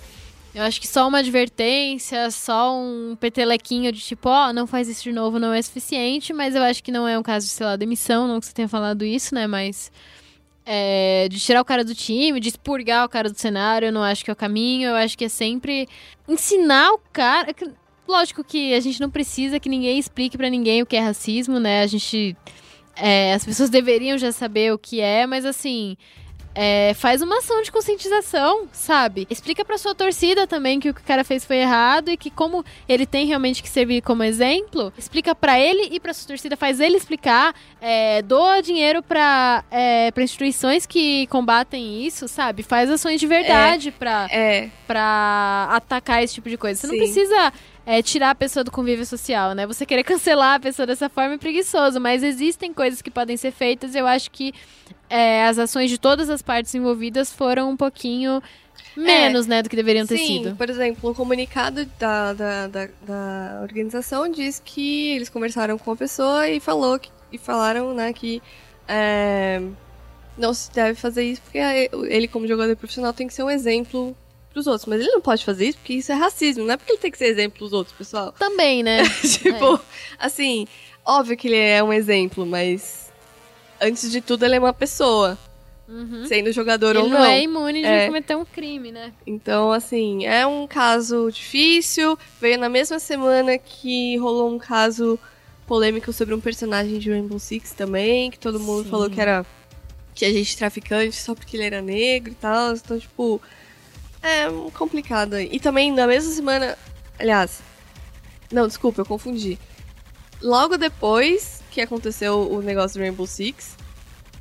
Eu acho que só uma advertência, só um petelequinho de tipo, ó, não faz isso de novo não é suficiente, mas eu acho que não é um caso de, sei lá, demissão, não que você tenha falado isso, né, mas é, de tirar o cara do time, de expurgar o cara do cenário, eu não acho que é o caminho, eu acho que é sempre ensinar o cara... que- Lógico que a gente não precisa que ninguém explique pra ninguém o que é racismo, né, a gente... é, as pessoas deveriam já saber o que é, mas assim, é, faz uma ação de conscientização, sabe? Explica pra sua torcida também que o que o cara fez foi errado e que como ele tem realmente que servir como exemplo, explica pra ele e pra sua torcida, faz ele explicar, é, doa dinheiro pra, é, pra instituições que combatem isso, sabe? Faz ações de verdade pra, É, pra atacar esse tipo de coisa. Você não Sim. precisa é, tirar a pessoa do convívio social, né? Você querer cancelar a pessoa dessa forma é preguiçoso, mas existem coisas que podem ser feitas. Eu acho que é, as ações de todas as partes envolvidas foram um pouquinho menos, né, do que deveriam ter É. sim, sido. por exemplo, o comunicado da, da, da, da organização diz que eles conversaram com a pessoa e, falou que, e falaram né, que é, não se deve fazer isso porque ele, como jogador profissional, tem que ser um exemplo pros outros. Mas ele não pode fazer isso porque isso é racismo, não é porque ele tem que ser exemplo pros outros, pessoal. Também, né? tipo, assim, óbvio que ele é um exemplo, mas antes de tudo ele é uma pessoa, Uhum. sendo jogador Ele ou não, não. é imune de É. cometer um crime, né? Então, assim, é um caso difícil. Veio na mesma semana que rolou um caso polêmico sobre um personagem de Rainbow Six também, que todo mundo Sim. falou que era que a gente traficante só porque ele era negro e tal. Então, tipo, é complicado. E também na mesma semana, aliás, não, desculpa, eu confundi. Logo depois que aconteceu o negócio do Rainbow Six,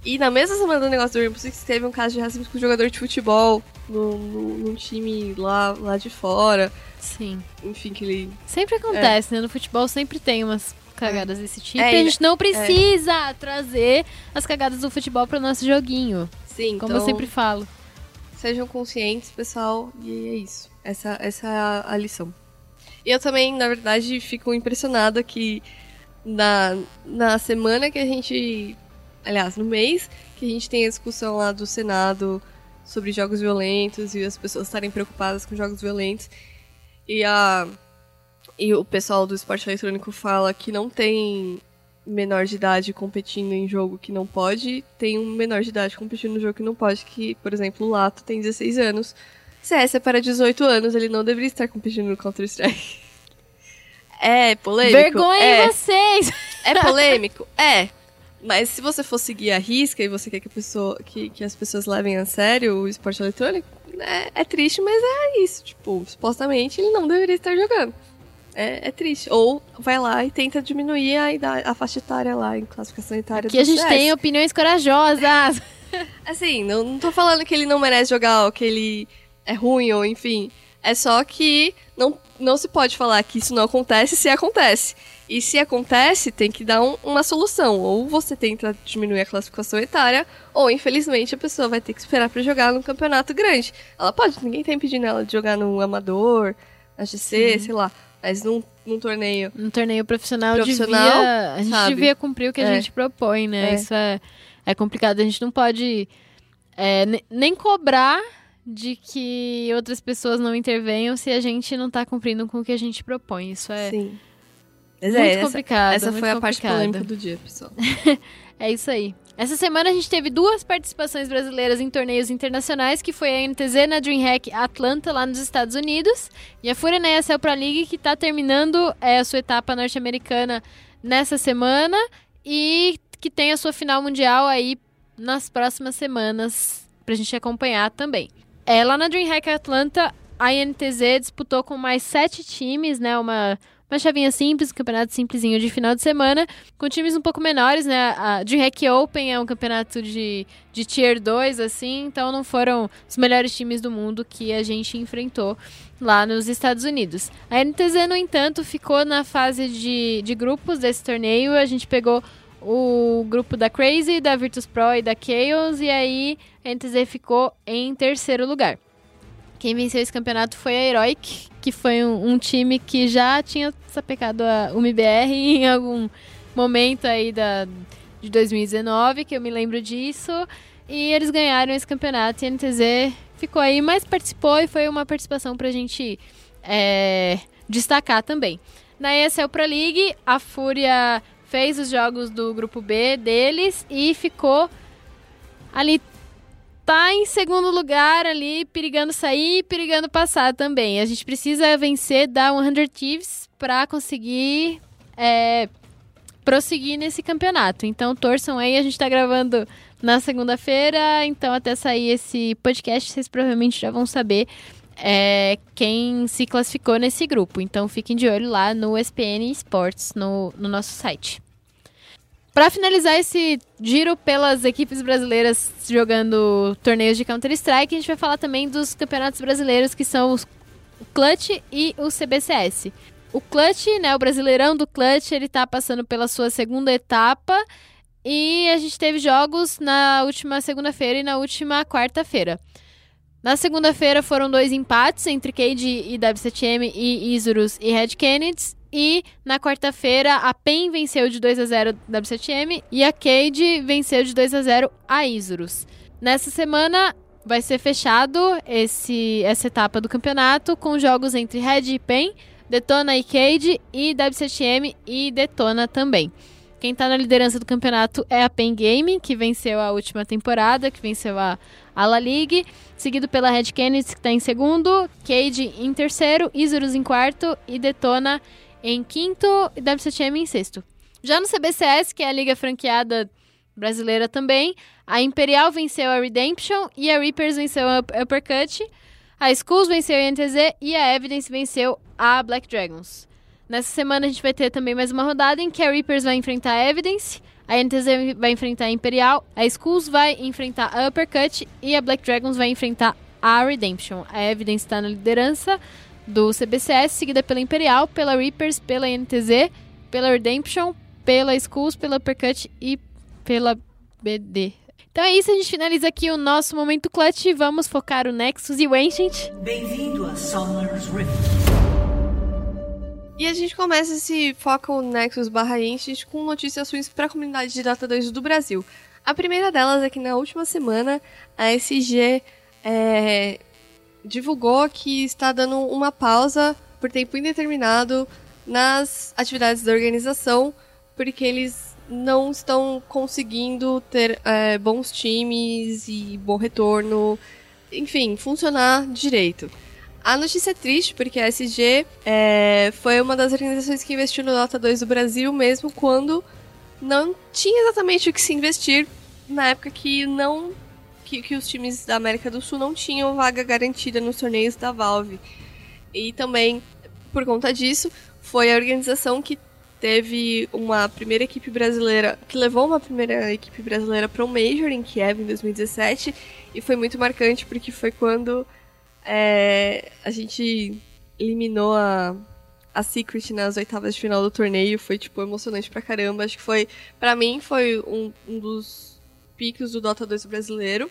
e na mesma semana do negócio do Rainbow Six, teve um caso de racismo com um jogador de futebol no, no, num time lá, lá de fora. Sim. Enfim, que ele. Sempre acontece, né? No futebol sempre tem umas cagadas desse tipo. É, e a gente não precisa trazer as cagadas do futebol pro nosso joguinho. Sim, Como então, eu sempre falo. sejam conscientes, pessoal, e é isso. Essa, essa é a, a lição. E eu também, na verdade, fico impressionada que na, na semana que a gente. Aliás, no mês que a gente tem a discussão lá do Senado sobre jogos violentos e as pessoas estarem preocupadas com jogos violentos. E a. E o pessoal do esporte eletrônico fala que não tem menor de idade competindo em jogo que não pode, tem um menor de idade competindo no jogo que não pode, que, por exemplo, o Lato tem 16 anos. CS é para 18 anos, ele não deveria estar competindo no Counter-Strike. É polêmico? Vergonha é. em vocês! É polêmico? É. Mas se você for seguir a risca e você quer que, pessoa, que, que as pessoas levem a sério o esporte eletrônico, é, é triste, mas é isso. Tipo, supostamente ele não deveria estar jogando. É, é triste. Ou vai lá e tenta diminuir a, idade, a faixa etária lá, em classificação etária do a gente CS. tem opiniões corajosas. Assim, não, não tô falando que ele não merece jogar ou que ele é ruim ou enfim. É só que não, não se pode falar que isso não acontece se acontece. E se acontece, tem que dar um- uma solução. Ou você tenta diminuir a classificação etária, ou infelizmente a pessoa vai ter que esperar pra jogar num campeonato grande. Ela pode, ninguém tá impedindo ela de jogar no amador, na GC, sei lá. Mas num, num torneio. Um torneio profissional, Profissional, devia, a gente sabe? devia cumprir o que a É. gente propõe, né? É. Isso é, é complicado. A gente não pode é, ne- nem cobrar de que outras pessoas não intervenham se a gente não tá cumprindo com o que a gente propõe. Isso é Sim. Mas muito é, essa, complicado. essa muito foi a parte polêmica do dia, pessoal. É isso aí. Essa semana a gente teve duas participações brasileiras em torneios internacionais, que foi a NTZ na DreamHack Atlanta, lá nos Estados Unidos, e a na ESL Pro League, que está terminando é, a sua etapa norte-americana nessa semana, e que tem a sua final mundial aí nas próximas semanas, pra gente acompanhar também. É, lá na DreamHack Atlanta, a INTZ disputou com mais sete times, né, uma... Uma chavinha simples, um campeonato simplesinho de final de semana, com times um pouco menores, né? A DreamHack Open é um campeonato de, de Tier 2, assim, então não foram os melhores times do mundo que a gente enfrentou lá nos Estados Unidos. A NTZ, no entanto, ficou na fase de, de grupos desse torneio. A gente pegou o grupo da Crazy, da Virtus Pro e da Chaos, e aí NTZ ficou em terceiro lugar. Quem venceu esse campeonato foi a Heroic, que foi um, um time que já tinha sapecado a UMBR em algum momento aí da, de 2019, que eu me lembro disso. E eles ganharam esse campeonato e a NTZ ficou aí, mas participou e foi uma participação pra gente é, destacar também. Na ESL Pro League, a Fúria fez os jogos do grupo B deles e ficou ali tá em segundo lugar ali, perigando sair e perigando passar também. A gente precisa vencer da 100 Thieves para conseguir é, prosseguir nesse campeonato. Então torçam aí, a gente tá gravando na segunda-feira, então até sair esse podcast, vocês provavelmente já vão saber é, quem se classificou nesse grupo. Então fiquem de olho lá no SPN Sports, no, no nosso site. Para finalizar esse giro pelas equipes brasileiras jogando torneios de Counter-Strike, a gente vai falar também dos campeonatos brasileiros que são o Clutch e o CBCS. O Clutch, né, o Brasileirão do Clutch, ele tá passando pela sua segunda etapa e a gente teve jogos na última segunda-feira e na última quarta-feira. Na segunda-feira foram dois empates entre Cade e W7M e Isurus e Red Kennedy. E na quarta-feira a PEN venceu de 2 a 0 W7M e a Cade venceu de 2 a 0 a Isurus. Nessa semana vai ser fechado esse, essa etapa do campeonato com jogos entre Red e PEN, Detona e Cade e W7M e Detona também. Quem tá na liderança do campeonato é a PEN Gaming, que venceu a última temporada, que venceu a, a La Ligue, seguido pela Red Kennedy, que tá em segundo, Cade em terceiro, Isurus em quarto e Detona em quinto e W7M em sexto. Já no CBCS, que é a liga franqueada brasileira também, a Imperial venceu a Redemption e a Reapers venceu a Up- Uppercut, a Skulls venceu a INTZ e a Evidence venceu a Black Dragons. Nessa semana a gente vai ter também mais uma rodada em que a Reapers vai enfrentar a Evidence, a NTZ vai enfrentar a Imperial, a Skulls vai enfrentar a Uppercut e a Black Dragons vai enfrentar a Redemption. A Evidence está na liderança do CBCS, seguida pela Imperial, pela Reapers, pela NTZ, pela Redemption, pela Skulls, pela Uppercut e pela BD. Então é isso, a gente finaliza aqui o nosso momento clutch e vamos focar o Nexus e o Ancient. Bem-vindo a Summoner's Rift. E a gente começa esse Foco Nexus barra Ancient com notícias ruins para a comunidade de Data 2 do Brasil. A primeira delas é que na última semana a SG é, divulgou que está dando uma pausa por tempo indeterminado nas atividades da organização, porque eles não estão conseguindo ter é, bons times e bom retorno, enfim, funcionar direito. A notícia é triste, porque a SG é, foi uma das organizações que investiu no Dota 2 do Brasil, mesmo quando não tinha exatamente o que se investir na época que não que, que os times da América do Sul não tinham vaga garantida nos torneios da Valve. E também, por conta disso, foi a organização que teve uma primeira equipe brasileira, que levou uma primeira equipe brasileira para um Major em Kiev em 2017, e foi muito marcante porque foi quando é, a gente eliminou a, a Secret nas oitavas de final do torneio, foi tipo emocionante pra caramba. Acho que foi, pra mim, foi um, um dos picos do Dota 2 brasileiro.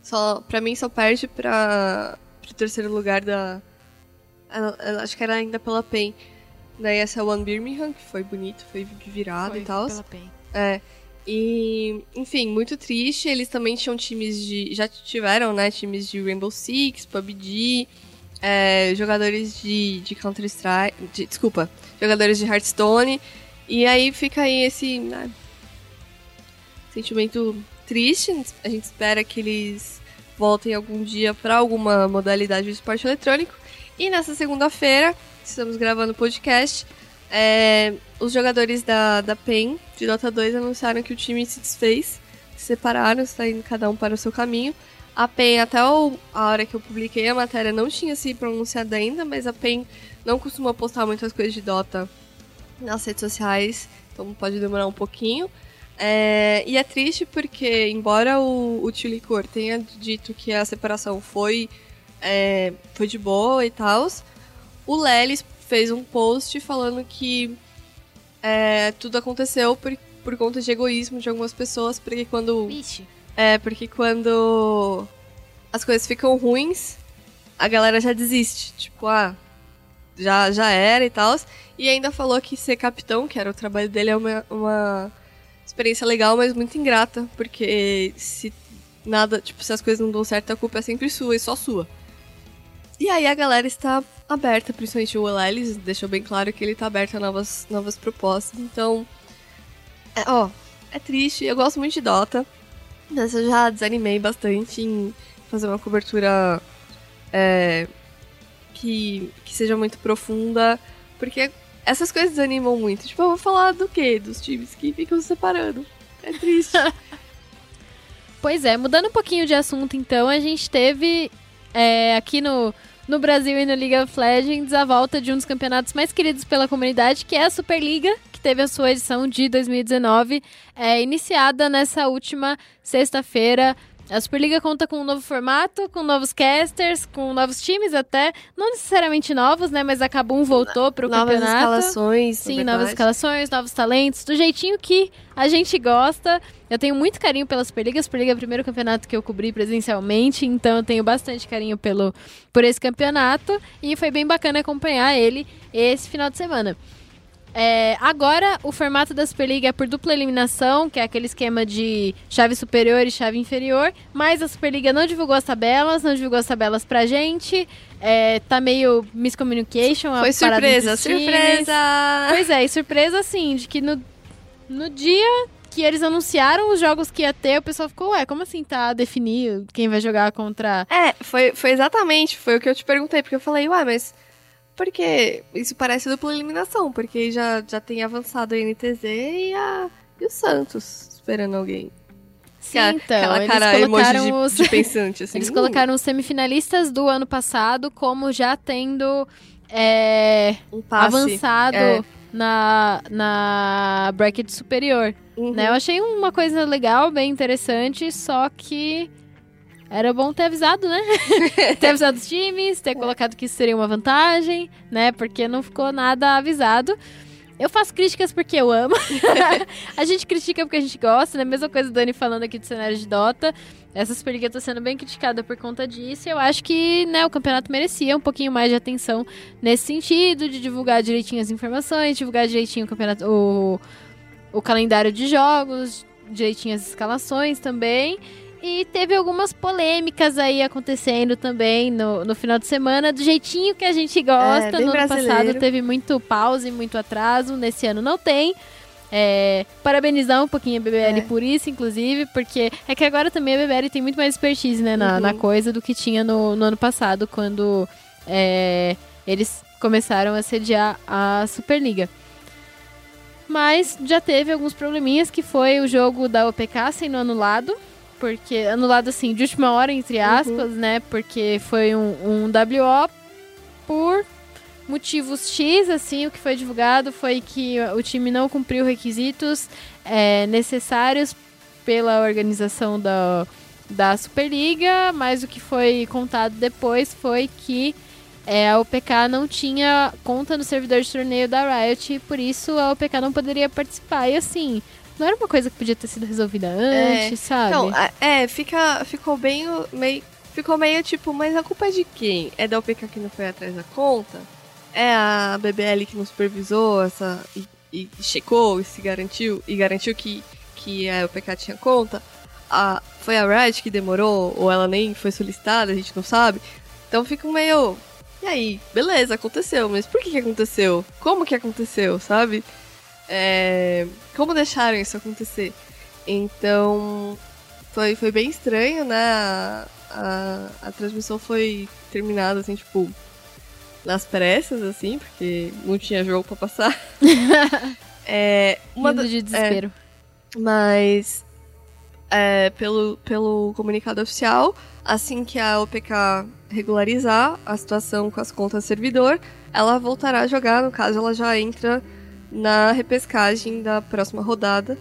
Só, pra mim só perde pra, pro terceiro lugar da, acho que era ainda pela PEN. Daí essa One Birmingham, que foi bonito, foi virada Foi e tal. pela PEN. É. E, enfim, muito triste. Eles também tinham times de. Já tiveram, né? Times de Rainbow Six, PUBG, é, jogadores de, de Counter-Strike. de- Desculpa, jogadores de Hearthstone. E aí fica aí esse. né, sentimento triste. A gente espera que eles voltem algum dia para alguma modalidade de esporte eletrônico. E nessa segunda-feira, estamos gravando o podcast. é, os jogadores da, da PEN de Dota 2 anunciaram que o time se desfez, se separaram, está indo cada um para o seu caminho. A PEN, até o- a hora que eu publiquei a matéria, não tinha se pronunciado ainda, mas a PEN não costuma postar muitas coisas de Dota nas redes sociais, então pode demorar um pouquinho. É, e é triste porque, embora o, o Tio Licor tenha dito que a separação foi, é, foi de boa e tal, o Lelis fez um post falando que é, tudo aconteceu por, por conta de egoísmo de algumas pessoas, porque quando Vixe. é, porque quando as coisas ficam ruins, a galera já desiste. Tipo, ah, já, já era e tal. E ainda falou que ser capitão, que era o trabalho dele, é uma, uma experiência legal, mas muito ingrata. Porque se nada, tipo, se as coisas não dão certo, a culpa é sempre sua e só sua. E aí a galera está aberta, principalmente o Lelis deixou bem claro que ele está aberto a novas, novas propostas. Então, é, ó, é triste. Eu gosto muito de Dota. Mas eu já desanimei bastante em fazer uma cobertura é, que, que seja muito profunda, porque essas coisas desanimam muito. Tipo, eu vou falar do quê? Dos times que ficam se separando. É triste. Pois é, mudando um pouquinho de assunto, então, a gente teve é, aqui no, no Brasil e no League of Legends a volta de um dos campeonatos mais queridos pela comunidade, que é a Superliga, que teve a sua edição de 2019, é, iniciada nessa última sexta-feira. A Superliga conta com um novo formato, com novos casters, com novos times até, não necessariamente novos, né, mas a Kabum voltou para o novas campeonato. escalações. na Sim, novas escalações, novos talentos, do jeitinho que a gente gosta. Eu tenho muito carinho pela Superliga. A Superliga é o primeiro campeonato que eu cobri presencialmente, então eu tenho bastante carinho pelo, por esse campeonato. E foi bem bacana acompanhar ele esse final de semana. É, agora, o formato da Superliga é por dupla eliminação, que é aquele esquema de chave superior e chave inferior. Mas a Superliga não divulgou as tabelas, não divulgou as tabelas pra gente. É, tá meio miscommunication. a Foi surpresa, surpresa! Pois é, e surpresa assim, de que no, no dia que eles anunciaram os jogos que ia ter, o pessoal ficou, ué, como assim tá definido quem vai jogar contra. É, foi, foi exatamente, foi o que eu te perguntei, porque eu falei, ué, mas por que isso parece dupla eliminação? Porque já, já tem avançado a NTZ e, a, e o Santos esperando alguém. Sim, Aquela- então, eles cara colocaram emoji os. de, de pensante, assim. Eles colocaram os semifinalistas do ano passado como já tendo é, um passe. avançado é. na, na bracket superior. Uhum. né? Eu achei uma coisa legal, bem interessante, só que era bom ter avisado, né? ter avisado os times, ter colocado que isso seria uma vantagem, né? Porque não ficou nada avisado. Eu faço críticas porque eu amo. a gente critica porque a gente gosta, né? Mesma coisa do Dani falando aqui do cenário de Dota. Essa Superliga tá sendo bem criticada por conta disso. E eu acho que né, o campeonato merecia um pouquinho mais de atenção nesse sentido, de divulgar direitinho as informações, divulgar direitinho o campeonato. O, o calendário de jogos, direitinho as escalações também. E teve algumas polêmicas aí acontecendo também no, no final de semana, do jeitinho que a gente gosta. É, no ano passado teve muito pause, muito atraso, nesse ano não tem. É, parabenizar um pouquinho a BBL É. por isso, inclusive, porque é que agora também a BBL tem muito mais expertise né, na, Uhum. na coisa do que tinha no, no ano passado, quando é, eles começaram a sediar a Superliga. Mas já teve alguns probleminhas, que foi o jogo da OPK sendo anulado. Porque, anulado assim, de última hora, entre aspas, né? Porque foi um, um WO por motivos X, assim, o que foi divulgado foi que o time não cumpriu requisitos é, necessários pela organização da, da Superliga, mas o que foi contado depois foi que é, a OPK não tinha conta no servidor de torneio da Riot e por isso a OPK não poderia participar. E assim, não era uma coisa que podia ter sido resolvida antes, sabe? Então, é, fica, ficou bem, meio, ficou meio tipo, mas a culpa é de quem? É da OPK que não foi atrás da conta? É a BBL que não supervisou essa e, e checou e se garantiu e garantiu que, que a OPK tinha conta? A, foi a Riot que demorou ou ela nem foi solicitada, a gente não sabe. Então fica meio e aí, beleza, aconteceu, mas por que, que aconteceu? Como que aconteceu, sabe? É, como deixaram isso acontecer? Então, foi, foi bem estranho, né? A, a, transmissão foi terminada, assim, tipo, nas pressas, assim, porque não tinha jogo pra passar. é, uma Rindo da- de desespero. mas é, pelo, pelo comunicado oficial, assim que a OPK regularizar a situação com as contas servidor, ela voltará a jogar, no caso ela já entra na repescagem da próxima rodada,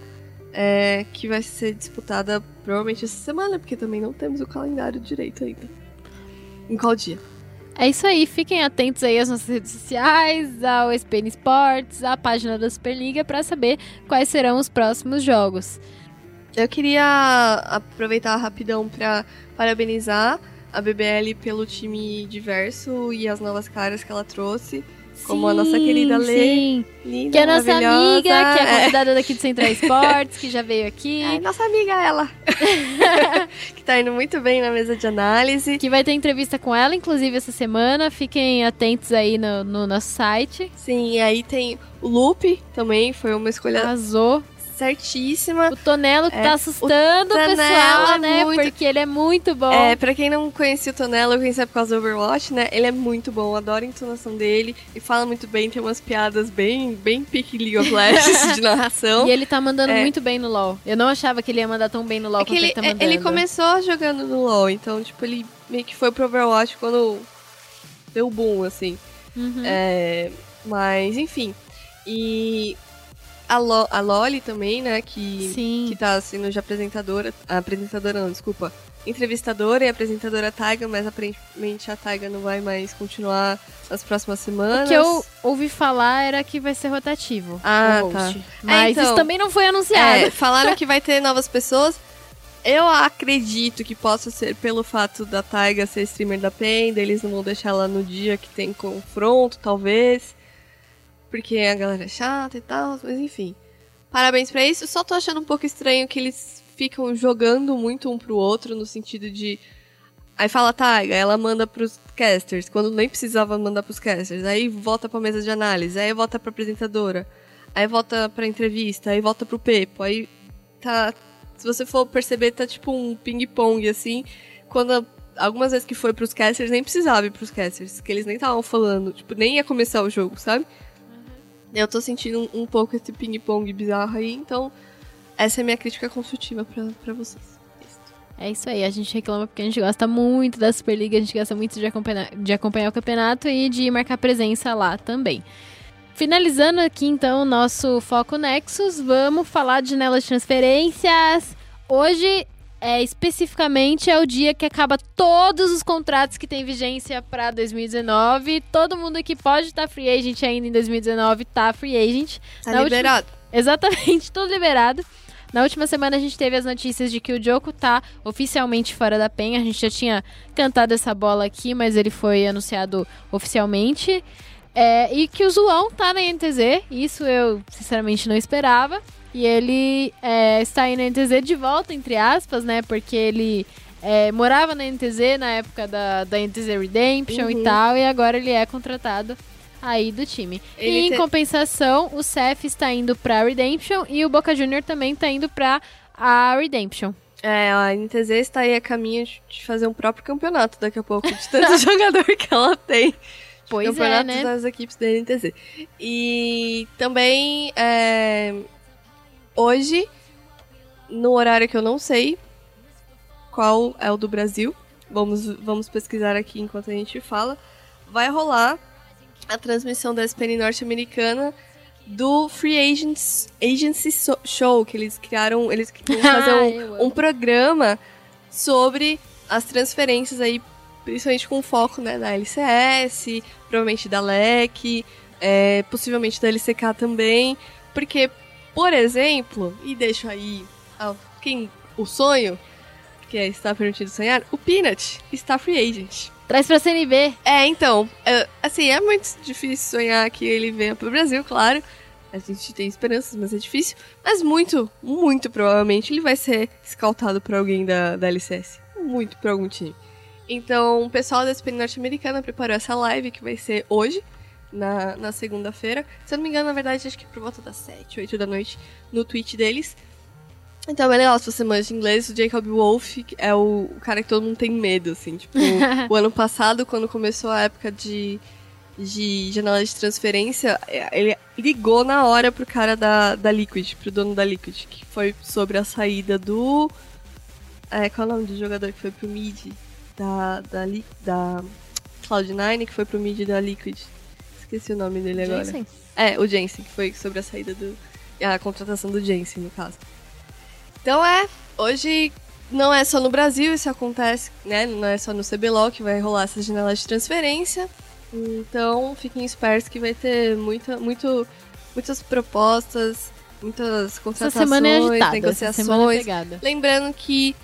é, que vai ser disputada provavelmente essa semana, porque também não temos o calendário direito ainda. Em qual dia? É isso aí, fiquem atentos aí às nossas redes sociais, ao SPN Sports, à página da Superliga para saber quais serão os próximos jogos. Eu queria aproveitar rapidão para parabenizar a BBL pelo time diverso e as novas caras que ela trouxe. Como a nossa querida Lê. sim. Linda, Que é a nossa amiga, que é É. convidada daqui do Central Esportes, que já veio aqui. É, nossa amiga ela. que tá indo muito bem na mesa de análise. Que vai ter entrevista com ela, inclusive, essa semana. Fiquem atentos aí no, no nosso site. Sim, e aí tem o Lupe também, foi uma escolha Arrasou. Certíssima. O Tonelo que É, tá assustando o, Tonelo pessoal, é né? muito- Porque ele é muito bom. É, pra quem não conhecia o Tonelo, eu conhecia por causa do Overwatch, né? Ele é muito bom, adoro a entonação dele e fala muito bem, tem umas piadas bem, bem pique League of Legends de narração. E ele tá mandando É. muito bem no LoL. Eu não achava que ele ia mandar tão bem no LoL É quanto ele, ele tá é- mandando. ele começou jogando no LoL, então, tipo, ele meio que foi pro Overwatch quando deu boom, assim. Uhum. É, mas, enfim. E a, Lo, a Loli também, né, que, Sim. que tá sendo de apresentadora. A apresentadora não, desculpa. Entrevistadora e apresentadora Taiga, mas aparentemente a Taiga não vai mais continuar nas próximas semanas. O que eu ouvi falar era que vai ser rotativo. Ah, tá. Mas então, isso também não foi anunciado. É, falaram que vai ter novas pessoas. Eu acredito que possa ser pelo fato da Taiga ser streamer da Penda, eles não vão deixar ela no dia que tem confronto, talvez. Porque a galera é chata e tal, mas enfim. Parabéns pra isso. Só tô achando um pouco estranho que eles ficam jogando muito um pro outro, no sentido de. Aí fala Taiga, ela manda pros casters, quando nem precisava mandar pros casters. Aí volta pra mesa de análise, aí volta pra apresentadora, aí volta pra entrevista, aí volta pro Pepo, aí tá. Se você for perceber, tá tipo um ping-pong, assim. Quando algumas vezes que foi pros casters, nem precisava ir pros casters, que eles nem estavam falando, tipo, nem ia começar o jogo, sabe? Eu tô sentindo um, um pouco esse ping-pong bizarro aí, então essa é a minha crítica construtiva pra vocês. É isso aí, a gente reclama porque a gente gosta muito da Superliga, a gente gosta muito de acompanhar, de acompanhar o campeonato e de marcar presença lá também. Finalizando aqui então o nosso Foco Nexus, vamos falar de janela de transferências. Hoje, é, especificamente, é o dia que acaba todos os contratos que têm vigência para 2019. Todo mundo que pode estar free agent ainda em 2019 tá free agent. Tá Na última- liberado. Exatamente, tudo liberado. Na última semana a gente teve as notícias de que o Joko tá oficialmente fora da penha. A gente já tinha cantado essa bola aqui, mas ele foi anunciado oficialmente. É, e que o Zoão tá na NTZ, isso eu sinceramente não esperava. E ele é, está aí na NTZ de volta, entre aspas, né? Porque ele é, morava na NTZ na época da, da NTZ Redemption e Uhum. tal, e agora ele é contratado aí do time. Ele e em te- compensação, o Cef está indo pra Redemption e o Boca Junior também tá indo pra a Redemption. É, a NTZ está aí a caminho de fazer um próprio campeonato daqui a pouco, de tanto jogador que ela tem. Pois é, campeonatos né? das equipes da NTZ. E também, é, hoje, no horário que eu não sei qual é o do Brasil, vamos, vamos pesquisar aqui enquanto a gente fala, vai rolar a transmissão da SPN norte-americana do Free Agents, Agency Show, que eles criaram, eles vão fazer um, um programa sobre as transferências aí, principalmente com foco né, na LCS, provavelmente da LEC, é, possivelmente da LCK também, porque, por exemplo, e deixo aí quem, o sonho, que é Está Permitido Sonhar, o Peanut está free agent. Traz pra CNB. É, então, é, assim, é muito difícil sonhar que ele venha pro Brasil, claro. A gente tem esperanças, mas é difícil. Mas muito, muito provavelmente ele vai ser escaltado por alguém da, da LCS. Muito por algum time. Então, o pessoal da SPN norte-americana preparou essa live que vai ser hoje, na, na segunda-feira. Se eu não me engano, na verdade, acho que por volta das 7, 8 da noite, no tweet deles. Então é legal se você manja inglês, o Jacob Wolf é o, o cara que todo mundo tem medo, assim. Tipo, o ano passado, quando começou a época de, de janela de transferência, é, ele ligou na hora pro cara da, da Liquid, pro dono da Liquid, que foi sobre a saída do. É, qual é o nome do jogador que foi pro mid da, da, da Cloud9, que foi pro mid da Liquid? Esqueci o nome dele agora. Jensen. É, o Jensen, que foi sobre a saída do. a contratação do Jensen, no caso. Então é, hoje não é só no Brasil, isso acontece, né? Não é só no CBLOL que vai rolar essa janela de transferência. Então fiquem espertos que vai ter muita, muito, muitas propostas, muitas Essa contratações, semana é agitada. Essa semana é negociações. pegada. Lembrando que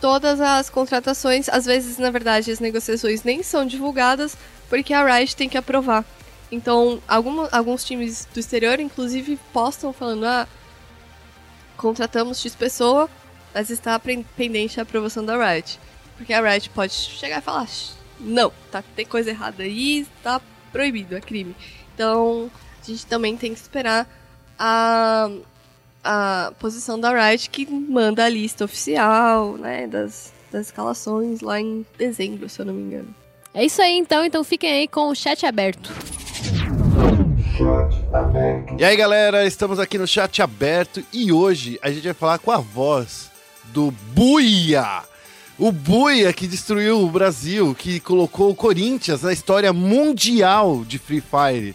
todas as contratações, às vezes, na verdade, as negociações nem são divulgadas porque a Riot tem que aprovar. Então, alguma- alguns times do exterior, inclusive, postam falando: ah, contratamos X pessoa, mas está pen- pendente a aprovação da Riot. Porque a Riot pode chegar e falar: "Shh, não, tá, tem coisa errada aí, tá proibido, é crime. Então, a gente também tem que esperar a, a posição da Riot que manda a lista oficial, né, das, das escalações lá em dezembro, se eu não me engano. É isso aí, então. Então fiquem aí com o chat aberto. E aí, galera, estamos aqui no chat aberto e hoje a gente vai falar com a voz do Buia. O Buia que destruiu o Brasil, que colocou o Corinthians na história mundial de Free Fire.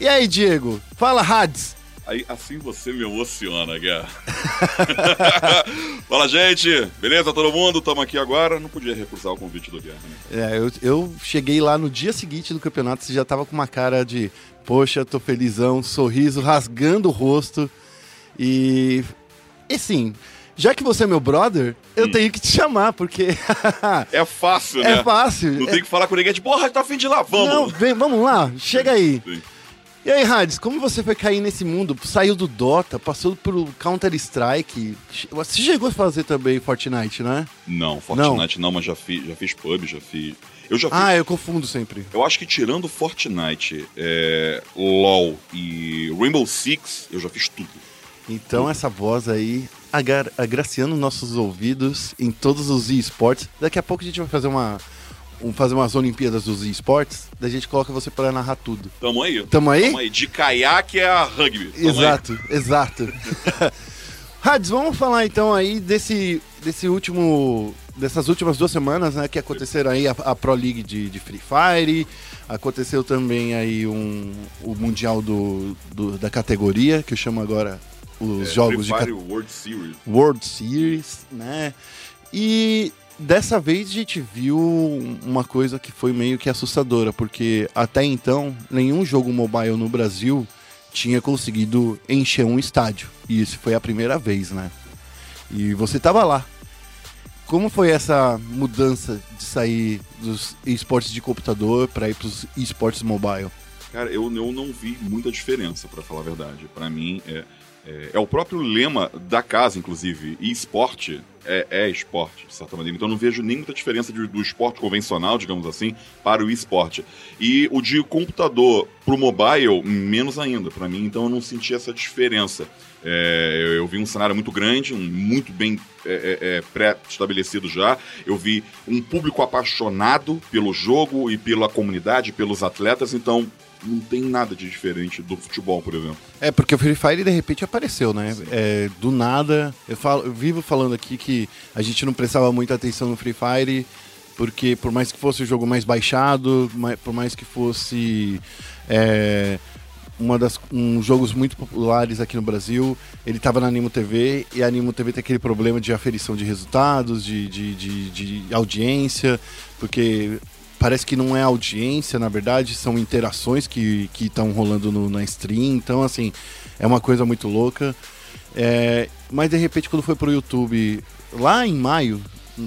E aí, Diego? Fala, Hads. Aí, assim você me emociona, Guerra. Fala, gente! Beleza, todo mundo? Tamo aqui agora. Não podia recusar o convite do Guerra, né? É, eu, eu cheguei lá no dia seguinte do campeonato, você já tava com uma cara de, poxa, tô felizão, sorriso rasgando o rosto. E. E sim, já que você é meu brother, eu Hum. tenho que te chamar, porque É fácil, né? é fácil. Não É- tem que falar com ninguém de porra, tá afim de ir lá, vamos! Não, vem, vamos lá, chega aí. Sim. E aí, Hades, como você foi cair nesse mundo? Saiu do Dota, passou pro Counter-Strike. Você chegou a fazer também Fortnite, né? Não, Fortnite não, mas já fiz, já fiz pub, já fiz. Eu já fiz. Ah, eu confundo sempre. Eu acho que tirando Fortnite, é, LOL e Rainbow Six, eu já fiz tudo. Então, essa voz aí, agra agraciando nossos ouvidos em todos os esportes. Daqui a pouco a gente vai fazer uma. Um- fazer umas Olimpíadas dos esportes, daí a gente coloca você para narrar tudo. Tamo aí? Tamo aí? Tamo aí. De caiaque a rugby. Tamo aí. Exato, exato. Hades, vamos falar então aí desse, desse último. dessas últimas duas semanas, né? Que aconteceram aí a, a Pro League de, de Free Fire. Aconteceu também aí um, o Mundial do, do- da categoria, que eu chamo agora os É, jogos de Free Fire World Series. World Series, né? E dessa vez a gente viu uma coisa que foi meio que assustadora, porque até então nenhum jogo mobile no Brasil tinha conseguido encher um estádio. E isso foi a primeira vez, né? E você tava lá. Como foi essa mudança de sair dos esportes de computador para ir para os esportes mobile? Cara, eu, eu não vi muita diferença, pra falar a verdade. Pra mim, é, é, é o próprio lema da casa, inclusive. E esporte é, é esporte, de certa maneira. Então não vejo nem muita diferença de- do esporte convencional, digamos assim, para o esporte. E o de computador pro mobile, menos ainda, pra mim. Então eu não senti essa diferença. É, eu, eu vi um cenário muito grande, um, muito bem é, é, é, pré-estabelecido já. Eu vi um público apaixonado pelo jogo e pela comunidade, pelos atletas. Então não tem nada de diferente do futebol, por exemplo. É, porque o Free Fire de repente apareceu, né? É, do nada. Eu, falo, eu vivo falando aqui que a gente não prestava muita atenção no Free Fire, porque por mais que fosse o jogo mais baixado, por mais que fosse é, uma das, um jogos muito populares aqui no Brasil, ele estava na Animo TV e a Animo TV tem aquele problema de aferição de resultados, de, de, de, de audiência, porque parece que não é audiência, na verdade, são interações que estão rolando no- na stream. Então, assim, é uma coisa muito louca. É, mas de repente, quando foi pro YouTube, lá em maio,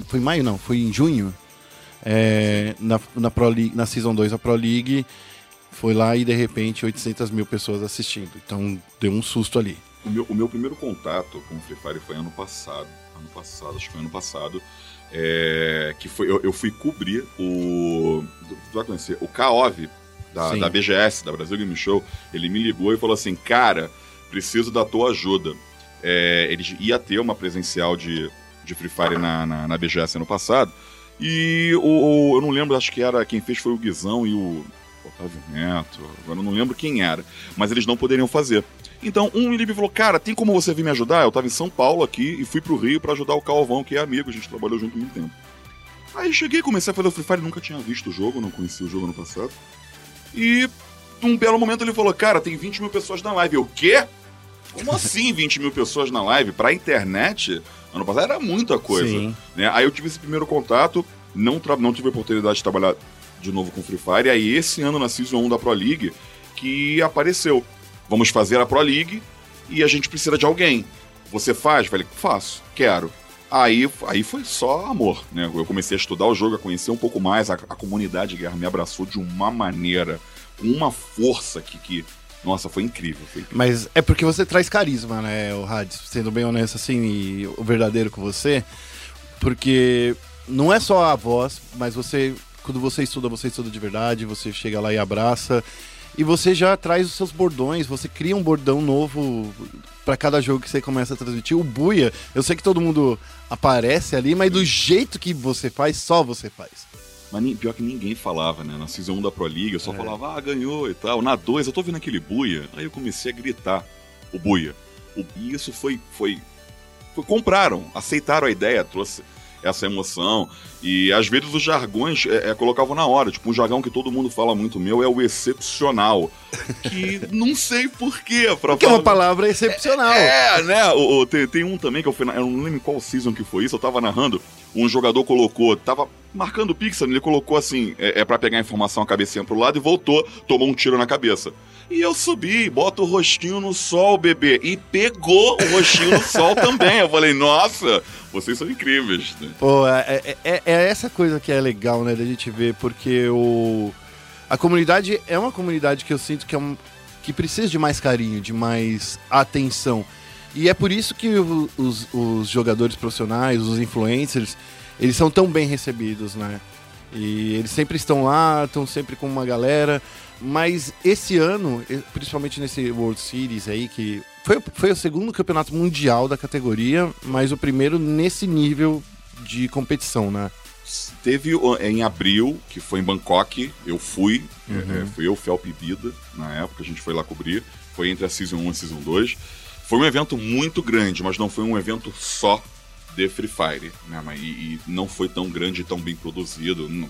Foi em maio, não, foi em junho. é, na, na, Pro League, na Season 2 da Pro League. Foi lá e de repente 800 mil pessoas assistindo. Então deu um susto ali. O meu, o meu primeiro contato com o Free Fire foi ano passado. Ano passado, acho que foi ano passado. É, que foi, eu, eu fui cobrir o. Tu vai conhecer? O KOV da, Sim. da BGS, da Brasil Game Show. Ele me ligou e falou assim: Cara, preciso da tua ajuda. É, ele ia ter uma presencial de, de Free Fire na, na, na BGS ano passado. E o, o- eu não lembro, acho que era quem fez foi o Guizão e o Otávio Neto. Agora eu não lembro quem era. Mas eles não poderiam fazer. Então, um me falou: Cara, tem como você vir me ajudar? Eu tava em São Paulo aqui e fui pro Rio pra ajudar o Calvão, que é amigo, a gente trabalhou junto muito tempo. Aí cheguei, comecei a fazer o Free Fire, nunca tinha visto o jogo, não conhecia o jogo no passado. E num belo momento ele falou: Cara, tem 20 mil pessoas na live. Eu, o quê? Como assim 20 mil pessoas na live? Pra internet, ano passado era muita coisa. Né? Aí eu tive esse primeiro contato, não, não tive a oportunidade de trabalhar de novo com Free Fire. E aí esse ano na Season 1 da Pro League que apareceu. Vamos fazer a Pro League e a gente precisa de alguém. Você faz? Falei, faço, quero. Aí, aí foi só amor, né? Eu comecei a estudar o jogo, a conhecer um pouco mais. A, a comunidade de guerra me abraçou de uma maneira, com uma força que, que nossa, foi incrível. Foi incrível. Mas é porque você traz carisma, né, o Hades? Sendo bem honesto assim e verdadeiro com você. Porque não é só a voz, mas você, quando você estuda, você estuda de verdade, você chega lá e abraça. E você já traz os seus bordões, você cria um bordão novo pra cada jogo que você começa a transmitir. O Buia, eu sei que todo mundo aparece ali, mas do jeito que você faz, só você faz. Mas pior que ninguém falava, né? Na Season 1 da Pro League, eu só falava, ah, ganhou e tal. Na 2, eu tô vendo aquele buia. Aí eu comecei a gritar, o buia. O, e isso foi, foi, foi. Compraram, aceitaram a ideia, trouxe essa emoção. E às vezes os jargões é, é, colocavam na hora. Tipo, um jargão que todo mundo fala muito meu é o excepcional. Que não sei porquê, pra Que é uma palavra excepcional. é, né? O, o- tem, tem um também que eu, fui na, eu não lembro em qual season que foi isso, eu tava narrando, um jogador colocou, tava marcando o pixel, ele colocou assim, é, é para pegar a informação a cabecinha pro lado e voltou, tomou um tiro na cabeça. E eu subi, boto o rostinho no sol, bebê. E pegou o rostinho no sol também. Eu falei, nossa, vocês são incríveis. Pô, é, é- é- é essa coisa que é legal, né, da gente ver, porque o a comunidade é uma comunidade que eu sinto que é um que precisa de mais carinho, de mais atenção. E é por isso que os, os jogadores profissionais, os influencers, eles são tão bem recebidos, né? E eles sempre estão lá, estão sempre com uma galera. Mas esse ano, principalmente nesse World Series aí, que foi, foi o segundo campeonato mundial da categoria, mas o primeiro nesse nível de competição, né? Teve em abril, que foi em Bangkok, eu fui, é, é, fui eu, Felp Bida, na época, a gente foi lá cobrir, foi entre a Season 1 e a Season 2. Foi um evento muito grande, mas não foi um evento só de Free Fire, né? E, e não foi tão grande e tão bem produzido. Não-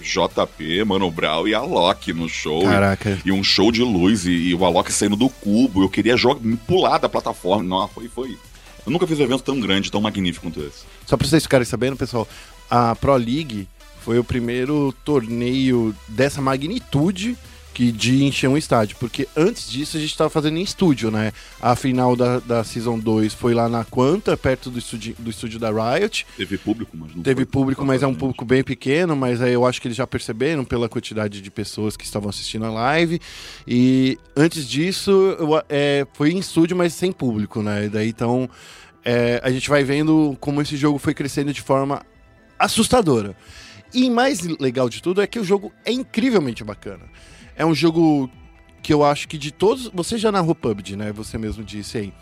JP, Mano Brown e Alok no show. Caraca. E um show de luz e, e o Alok saindo do cubo. Eu queria jogar, me pular da plataforma. Não, foi, foi. Eu nunca fiz um evento tão grande, tão magnífico quanto esse. Só pra vocês ficarem sabendo, pessoal, a Pro League foi o primeiro torneio dessa magnitude que de encher um estádio. Porque antes disso a gente tava fazendo em estúdio, né? A final da, da Season 2 foi lá na Quanta, perto do estúdio, do estúdio da Riot. Teve público, mas não Teve público, mas é um público bem pequeno, mas aí eu acho que eles já perceberam pela quantidade de pessoas que estavam assistindo a live. E antes disso, eu, é, foi em estúdio, mas sem público, né? E daí então é, a gente vai vendo como esse jogo foi crescendo de forma assustadora. E mais legal de tudo é que o jogo é incrivelmente bacana. É um jogo que eu acho que de todos. Você já narrou PUBG, né? Você mesmo disse aí.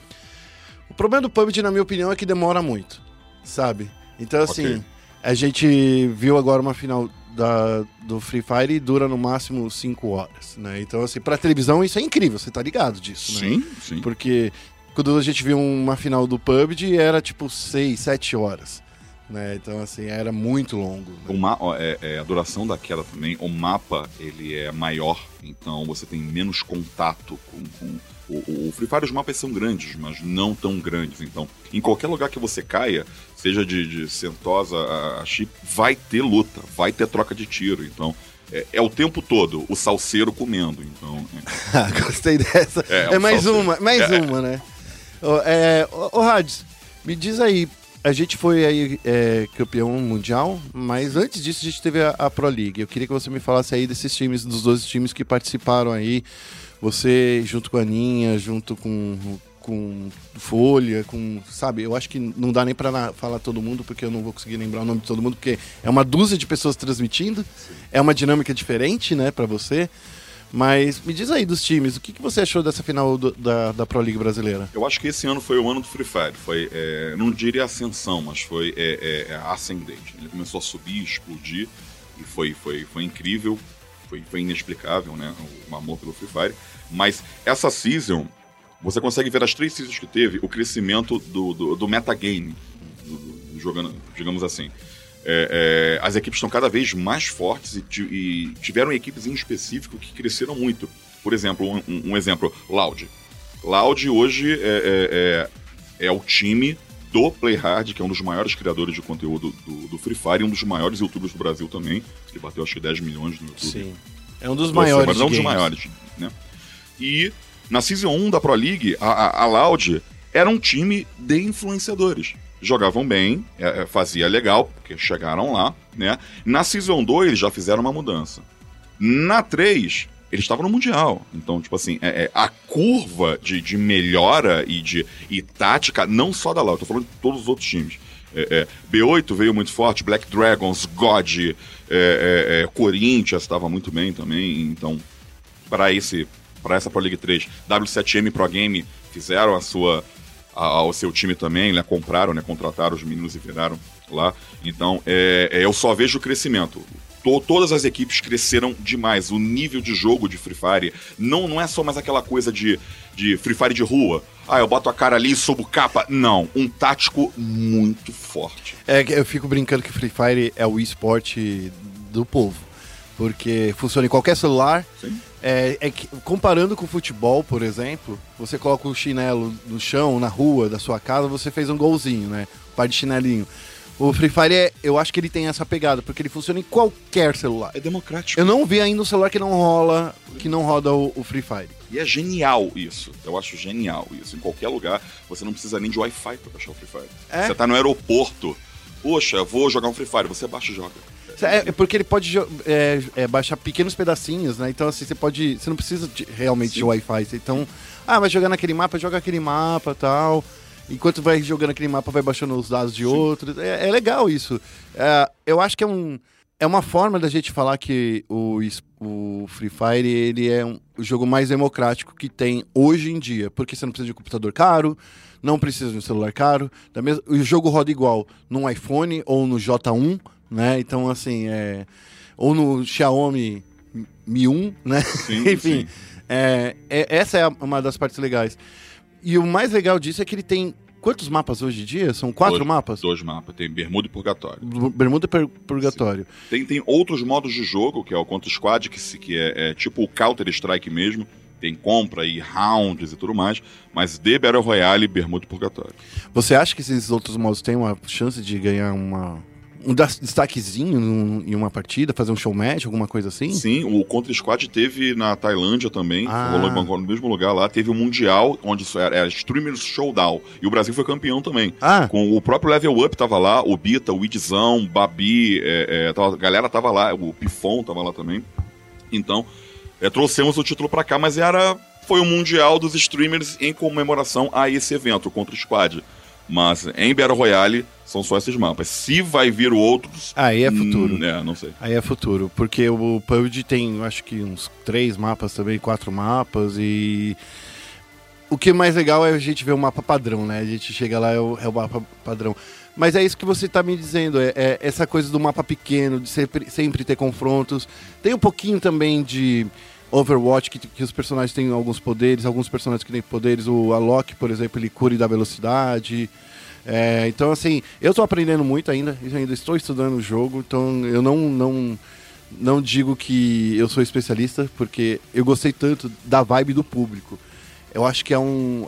O problema do PUBG, na minha opinião, é que demora muito, sabe? Então, assim, Ok. a gente viu agora uma final da, do Free Fire e dura no máximo 5 horas, né? Então, assim, pra televisão isso é incrível, você tá ligado disso, né? Sim, sim. Porque quando a gente viu uma final do PUBG era tipo 6, 7 horas, né? Então, assim, era muito longo. né? O ma- é, é, a duração da queda também, o mapa ele é maior, então você tem menos contato com. com- o, o- Free Fire, os mapas são grandes, mas não tão grandes. Então, em qualquer lugar que você caia, seja de, de Sentosa a, a Chip, vai ter luta, vai ter troca de tiro. Então, é, é o tempo todo o salseiro comendo. Então, é. Ah, gostei dessa. É, É, um mais salseiro. uma, mais É. uma, né? Ô, é, ô, ô Hades, me diz aí, a gente foi aí é, campeão mundial, mas antes disso a gente teve a, a Pro League. Eu queria que você me falasse aí desses times, dos 12 times que participaram aí. Você junto com a Aninha, junto com, com Folha, com. Sabe, eu acho que não dá nem pra falar todo mundo, porque eu não vou conseguir lembrar o nome de todo mundo, porque é uma dúzia de pessoas transmitindo. É uma dinâmica diferente, né, pra você. Mas me diz aí dos times, o que, que você achou dessa final do- da, da Pro League brasileira? Eu acho que esse ano foi o ano do Free Fire. Foi, é, não diria ascensão, mas foi é, é, é, ascendente. Ele começou a subir, explodir, e foi, foi, foi incrível, foi, foi inexplicável, né? O amor pelo Free Fire. Mas essa season, você consegue ver as três seasons que teve, o crescimento do, do, do metagame, do- do- jogando, digamos assim. É, é, as equipes estão cada vez mais fortes e, e tiveram equipes em específico que cresceram muito. Por exemplo, um, um- exemplo, Loud. Loud hoje é, é, é, é o time do Playhard, que é um dos maiores criadores de conteúdo do, do Free Fire e um dos maiores youtubers do Brasil também. Ele bateu acho que 10 milhões no YouTube. É um dos maiores. Mas não um dos maiores, né? E na Season 1 da Pro League, a, a, a Loud era um time de influenciadores. Jogavam bem, é, é, fazia legal, porque chegaram lá, né? Na Season 2 eles já fizeram uma mudança. Na 3, eles estavam no Mundial. Então, tipo assim, é, é, a curva de, de melhora e de e tática, não só da Loud, tô falando de todos os outros times. É, é, B8 veio muito forte, Black Dragons, God, é, Corinthians estava muito bem também. Então, para esse para essa Pro League 3, W7M Pro Game fizeram a sua a- o seu time também, né? Compraram, né? Contrataram os meninos e viraram lá. Então, é, é, eu só vejo o crescimento. To- todas as equipes cresceram demais. O nível de jogo de Free Fire não, não é só mais aquela coisa de, de Free Fire de rua. Ah, eu boto a cara ali e subo capa. Não, um tático muito forte. É que eu fico brincando que Free Fire é o esporte do povo. Porque funciona em qualquer celular. Sim. É, é que, comparando com o futebol, por exemplo, você coloca o chinelo no chão, na rua da sua casa, você fez um golzinho, né? Um par de chinelinho. O Free Fire, é, eu acho que ele tem essa pegada, porque ele funciona em qualquer celular. É democrático. Eu não vi ainda um celular que não rola, que não roda o, o Free Fire. E é genial isso. Eu acho genial isso. Em qualquer lugar, você não precisa nem de Wi-Fi pra baixar o Free Fire. É? Você tá no aeroporto. Poxa, vou jogar um Free Fire. Você baixa e joga. É, é porque ele pode é, é, baixar pequenos pedacinhos, né? Então, assim, você pode. Você não precisa de- realmente de Sim. Wi-Fi. Você- Então, ah, vai jogar naquele mapa, joga aquele mapa tal. Enquanto vai jogando aquele mapa, vai baixando os dados de outros. É, é legal isso. É, eu acho que é um. É uma forma da gente falar que o, o Free Fire ele é um, o jogo mais democrático que tem hoje em dia. Porque você não precisa de um computador caro, não precisa de um celular caro. Da mesma, o jogo roda igual num iPhone ou no J1, né? Então, assim, é. Ou no Xiaomi Mi 1, né? Sim, Enfim, sim. é, é- essa é uma das partes legais. E o mais legal disso é que ele tem. Quantos mapas hoje em dia? São quatro Dois- mapas? Dois mapas. Tem Bermuda e Purgatório. Bermuda e Pur- Purgatório. Tem, tem outros modos de jogo, que é o Contra Squad, que, se- que é, é tipo o Counter-Strike mesmo. Tem compra e rounds e tudo mais. Mas de Battle Royale, Bermuda e Purgatório. Você acha que esses outros modos têm uma chance de ganhar uma, um destaquezinho em uma partida, fazer um show match, alguma coisa assim? Sim, o Contra Squad teve na Tailândia também, Ah. no mesmo lugar lá. Teve o Mundial, onde era, era Streamers Showdown. E o Brasil foi campeão também. Ah, Com o próprio Level Up tava lá, o Bita, o Idzão, Babi, é, é, tava- a galera tava lá, o Pifon tava lá também. Então, é, trouxemos o título pra cá, mas era foi o Mundial dos Streamers em comemoração a esse evento, contra Squad. Mas em Battle Royale são só esses mapas. Se vai vir outros. aí é futuro. hum, é, não sei. Aí é futuro, porque o PUBG tem, acho que uns três mapas também, quatro mapas e o que é mais legal é a gente ver o mapa padrão, né? A gente chega lá é o, é o mapa padrão. Mas é isso que você tá me dizendo, é, é essa coisa do mapa pequeno, de sempre, sempre ter confrontos. Tem um pouquinho também de Overwatch, que, que os personagens têm alguns poderes, alguns personagens que têm poderes. O Alok, por exemplo, ele cura e dá velocidade. É, então, assim, eu tô aprendendo muito ainda, ainda estou estudando o jogo, então eu não, não, não digo que eu sou especialista, porque eu gostei tanto da vibe do público. Eu acho que é um.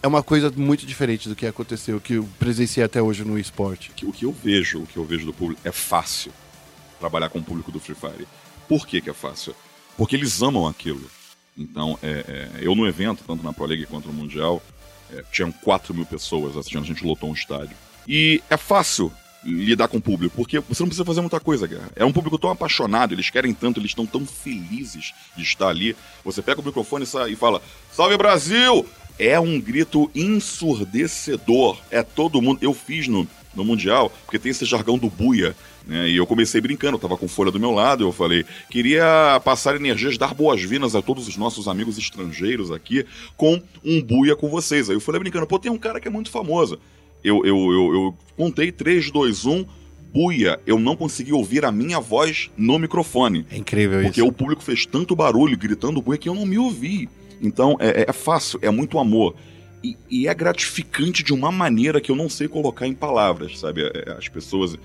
É uma coisa muito diferente do que aconteceu, que eu presenciei até hoje no esporte. o que eu vejo, o que eu vejo do público, é fácil trabalhar com o público do Free Fire. Por que, que é fácil? Porque eles amam aquilo. Então, é, é, eu no evento, tanto na Pro League quanto no Mundial, é, tinham 4 mil pessoas assistindo, a gente lotou um estádio. E é fácil lidar com o público, porque você não precisa fazer muita coisa, Guerra. É um público tão apaixonado, eles querem tanto, eles estão tão felizes de estar ali. Você pega o microfone e sa- e fala: Salve Brasil! É um grito ensurdecedor. É todo mundo. Eu fiz no, no Mundial, porque tem esse jargão do buia. Né? E eu comecei brincando, eu tava com folha do meu lado, eu falei, queria passar energias, dar boas-vindas a todos os nossos amigos estrangeiros aqui com um buia com vocês. Aí eu falei brincando, pô, tem um cara que é muito famoso. Eu, eu, eu, eu contei 3, 2, 1, buia. Eu não consegui ouvir a minha voz no microfone. É incrível Porque isso. o público fez tanto barulho gritando buia que eu não me ouvi. Então é, é fácil, é muito amor. E, e é gratificante de uma maneira que eu não sei colocar em palavras, sabe? É- é- As pessoas.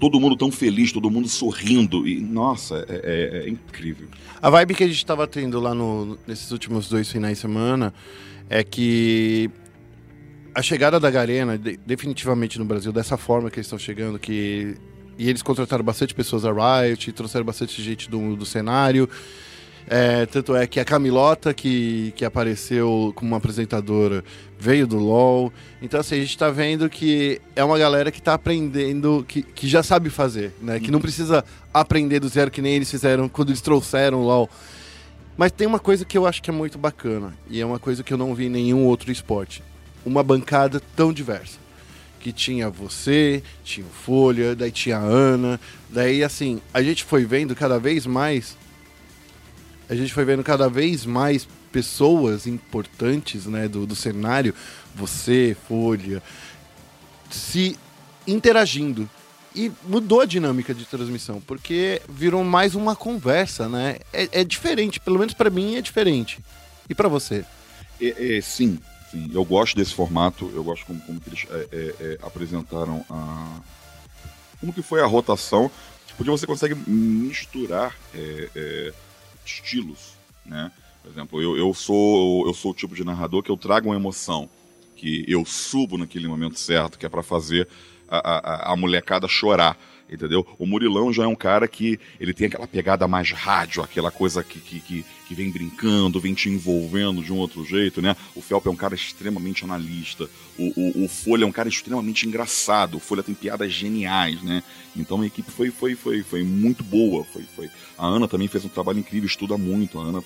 Todo mundo tão feliz, todo mundo sorrindo. E, nossa, é, é- é incrível. A vibe que a gente tava tendo lá no- nesses últimos dois finais de semana é que a chegada da Garena, de- definitivamente no Brasil, dessa forma que eles estão chegando, que. E eles contrataram bastante pessoas da Riot, trouxeram bastante gente do, do cenário. É, tanto é que a Camilota, que, que apareceu como uma apresentadora, veio do LoL. Então, assim, a gente tá vendo que é uma galera que tá aprendendo, que, que já sabe fazer, né? Que não precisa aprender do zero, que nem eles fizeram quando eles trouxeram o LoL. Mas tem uma coisa que eu acho que é muito bacana, e é uma coisa que eu não vi em nenhum outro esporte. Uma bancada tão diversa. Que tinha você, tinha o Folha, daí tinha a Ana. Daí, assim, a gente foi vendo cada vez mais a gente foi vendo cada vez mais pessoas importantes né, do, do cenário, você, Folha, se interagindo. E mudou a dinâmica de transmissão, porque virou mais uma conversa, né? É, é diferente, pelo menos pra mim é diferente. E pra você? É, é, sim, sim, eu gosto desse formato, eu gosto como, como que eles é, é, é, apresentaram a. Como que foi a rotação, porque você consegue misturar é, estilos, né? Por exemplo, eu, eu, sou, eu sou o tipo de narrador que eu trago uma emoção, que eu subo naquele momento certo, que é pra fazer a, a, molecada chorar. Entendeu? O Murilão já é um cara que ele tem aquela pegada mais rádio, aquela coisa que, que, que, que vem brincando, vem te envolvendo de um outro jeito, né? O Felp é um cara extremamente analista. O, o, o Folha é um cara extremamente engraçado. O Folha tem piadas geniais, né? Então a equipe foi, foi, foi, foi muito boa. Foi, foi. A Ana também fez um trabalho incrível, estuda muito. A Ana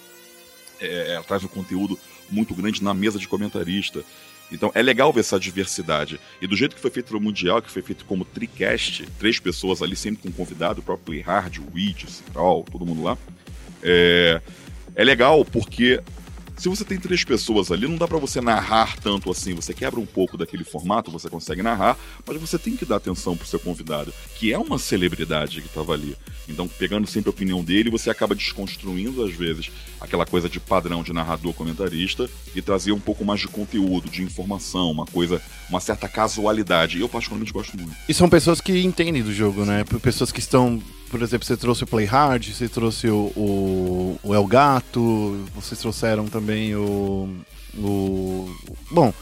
é, ela traz um conteúdo muito grande na mesa de comentarista. Então é legal ver essa diversidade. E do jeito que foi feito no Mundial, que foi feito como tricast, três pessoas ali, sempre com um convidado, o próprio Playhard, o Witch, o Citral, todo mundo lá. É, é legal porque se você tem três pessoas ali, não dá pra você narrar tanto assim. Você quebra um pouco daquele formato, você consegue narrar, mas você tem que dar atenção pro seu convidado, que é uma celebridade que tava ali. Então, pegando sempre a opinião dele, você acaba desconstruindo, às vezes, aquela coisa de padrão de narrador comentarista e trazer um pouco mais de conteúdo, de informação, uma coisa, uma certa casualidade. Eu, particularmente, gosto muito. E são pessoas que entendem do jogo, né? Pessoas que estão. Por exemplo, você trouxe o Play Hard, você trouxe o, o, o El Gato, vocês trouxeram também o. o bom,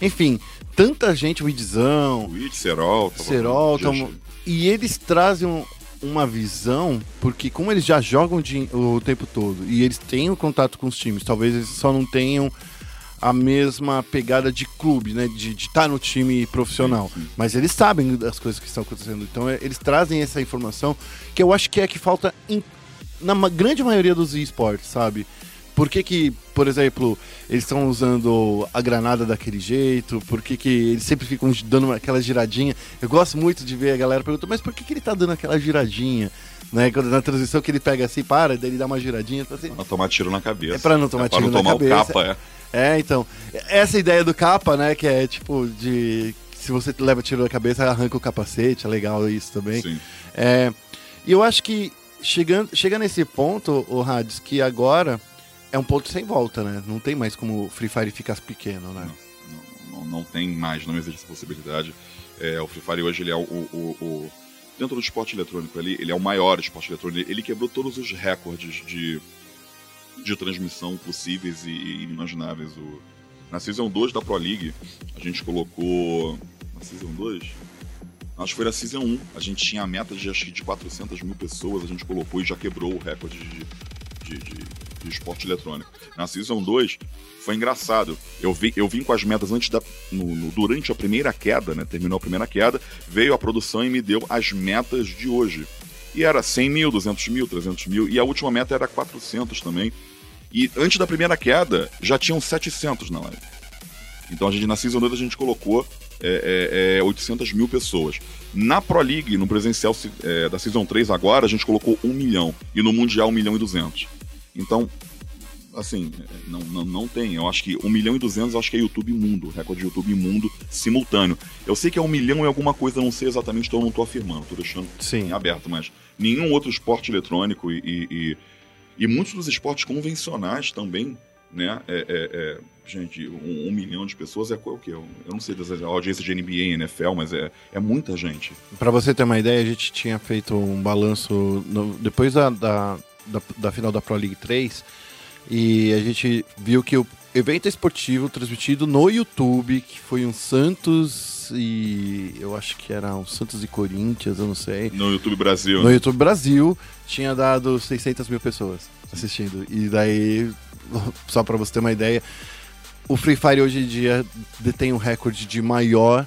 enfim, tanta gente, o Idzão, O Witch, Serol, Serol, tamo- e eles trazem um- uma visão, porque como eles já jogam de- o tempo todo e eles têm o contato com os times, talvez eles só não tenham a mesma pegada de clube, né? De estar no time profissional. Mas eles sabem das coisas que estão acontecendo. Então é, eles trazem essa informação que eu acho que é que falta em- na grande maioria dos esportes, sabe? Por que, que, por exemplo, eles estão usando a granada daquele jeito? Por que, que eles sempre ficam dando aquela giradinha? Eu gosto muito de ver a galera perguntando, mas por que, que ele tá dando aquela giradinha? Né? Quando na transição que ele pega assim, para, daí ele dá uma giradinha. Então, assim, Pra não tomar tiro na cabeça. É pra não tomar pra tiro não na tomar cabeça. o capa, é. É, então. Essa ideia do capa, né? Que é tipo de. Se você leva tiro na cabeça, arranca o capacete. É legal isso também. Sim. É, e eu acho que chegando, chega nesse ponto, o Hades, que agora é um ponto sem volta, né? Não tem mais como o Free Fire ficar pequeno, né? Não, não, não tem mais, não existe essa possibilidade. É, o Free Fire hoje ele é o- o- o- dentro do esporte eletrônico ali, ele é o maior esporte eletrônico. Ele quebrou todos os recordes de, de transmissão possíveis e, inimagináveis. O, na Season 2 da Pro League, a gente colocou. Na Season 2? Acho que foi na Season 1. A gente tinha a meta de acho que de 400 mil pessoas, a gente colocou e já quebrou o recorde de, de, de- de esporte eletrônico. Na Season 2 foi engraçado. Eu, vi, eu vim com as metas antes da. no- no- durante a primeira queda, né? Terminou a primeira queda, veio a produção e me deu as metas de hoje. E era 100 mil, 200 mil, 300 mil, e a última meta era 400 também. E antes da primeira queda, já tinham 700 na live. Então a gente, na Season 2 a gente colocou é, é, é, 800 mil pessoas. Na Pro League, no presencial se- é, da Season 3 agora, a gente colocou 1 milhão. E no Mundial 1 milhão e 200. Então, assim, é, não, não, não tem. Eu acho que 1 milhão e 200 eu acho que é YouTube mundo. Recorde de YouTube mundo simultâneo. Eu sei que é 1 milhão e alguma coisa, não sei exatamente, então eu não tô afirmando. Tô deixando Sim. em aberto, mas nenhum outro esporte eletrônico e, e, e- e muitos dos esportes convencionais também, né? É, é- é- gente, um, um milhão de pessoas é qual- o quê? Eu não sei das a audiência de NBA e NFL, mas é, é muita gente. Pra você ter uma ideia, a gente tinha feito um balanço no- depois da, da, da, da final da Pro League 3 e a gente viu que o evento esportivo transmitido no YouTube, que foi um Santos e eu acho que era um Santos e Corinthians, eu não sei. No YouTube Brasil. No YouTube Brasil tinha dado 600 mil pessoas assistindo. E daí, só pra você ter uma ideia, o Free Fire hoje em dia detém um recorde de maior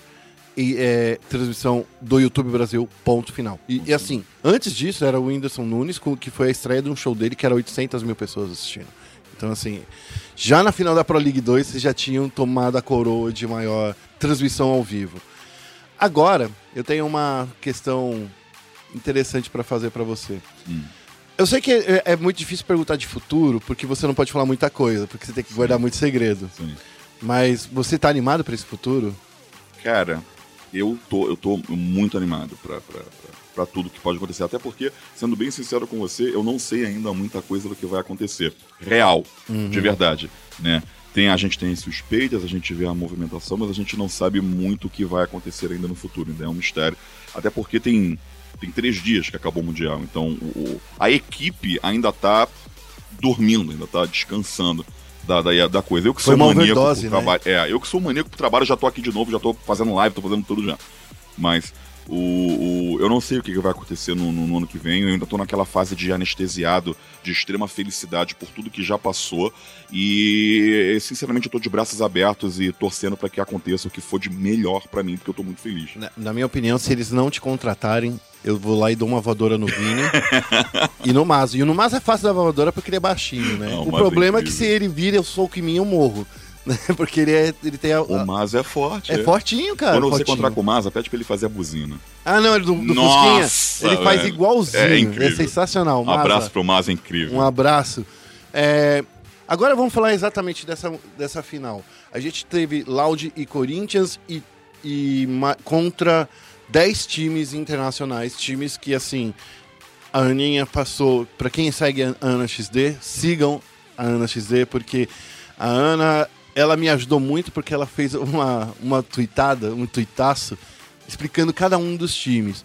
e, é, transmissão do YouTube Brasil, ponto final. E, e assim, antes disso era o Whindersson Nunes, que foi a estreia de um show dele que era 800 mil pessoas assistindo. Então, assim, já na final da Pro League 2, vocês já tinham tomado a coroa de maior transmissão ao vivo. Agora, eu tenho uma questão interessante pra fazer pra você. Hum. Eu sei que é, é muito difícil perguntar de futuro, porque você não pode falar muita coisa, porque você tem que guardar muito segredo. Sim. Mas você tá animado pra esse futuro? Cara, eu tô, eu tô muito animado pra, pra tudo que pode acontecer. Até porque, sendo bem sincero com você, eu não sei ainda muita coisa do que vai acontecer. Real, de verdade, né? Tem, a gente tem suspeitas, a gente vê a movimentação, mas a gente não sabe muito o que vai acontecer ainda no futuro. Ainda é um mistério. Até porque tem, tem três dias que acabou o Mundial. Então, o- a equipe ainda tá dormindo, ainda tá descansando da, da, da coisa. Eu que Foi sou maníaco por né? trabalho. É, eu que sou maníaco pro trabalho, já tô aqui de novo, já tô fazendo live, tô fazendo tudo já. Mas o, o- eu não sei o que que vai acontecer no, no- no ano que vem. Eu ainda tô naquela fase de anestesiado, de extrema felicidade por tudo que já passou. E, sinceramente, eu tô de braços abertos e torcendo pra que aconteça o que for de melhor pra mim, porque eu tô muito feliz. Na, na minha opinião, se eles não te contratarem, eu vou lá e dou uma voadora no Vini e no Mazo. E no Mazo é fácil dar voadora porque ele é baixinho, né? Não, o o problema é é que se ele vira, eu soco em mim, eu morro. Porque ele, é, ele tem a, O Maza é forte. é fortinho, cara. Quando você fortinho. encontrar com o Maza, pede pra ele fazer a buzina. Ah, não, ele do, do Nossa, Fusquinha. Ele faz igualzinho. É É, sensacional. Um Maza, abraço pro Maza, é incrível. Um abraço. É, agora vamos falar exatamente dessa, dessa final. A gente teve Loud e Corinthians e, e contra 10 times internacionais, times que assim a Aninha passou. Pra quem segue a Ana XD, sigam a Ana XD, porque a Ana ela me ajudou muito porque ela fez uma, uma tweetada, um tweetaço, explicando cada um dos times.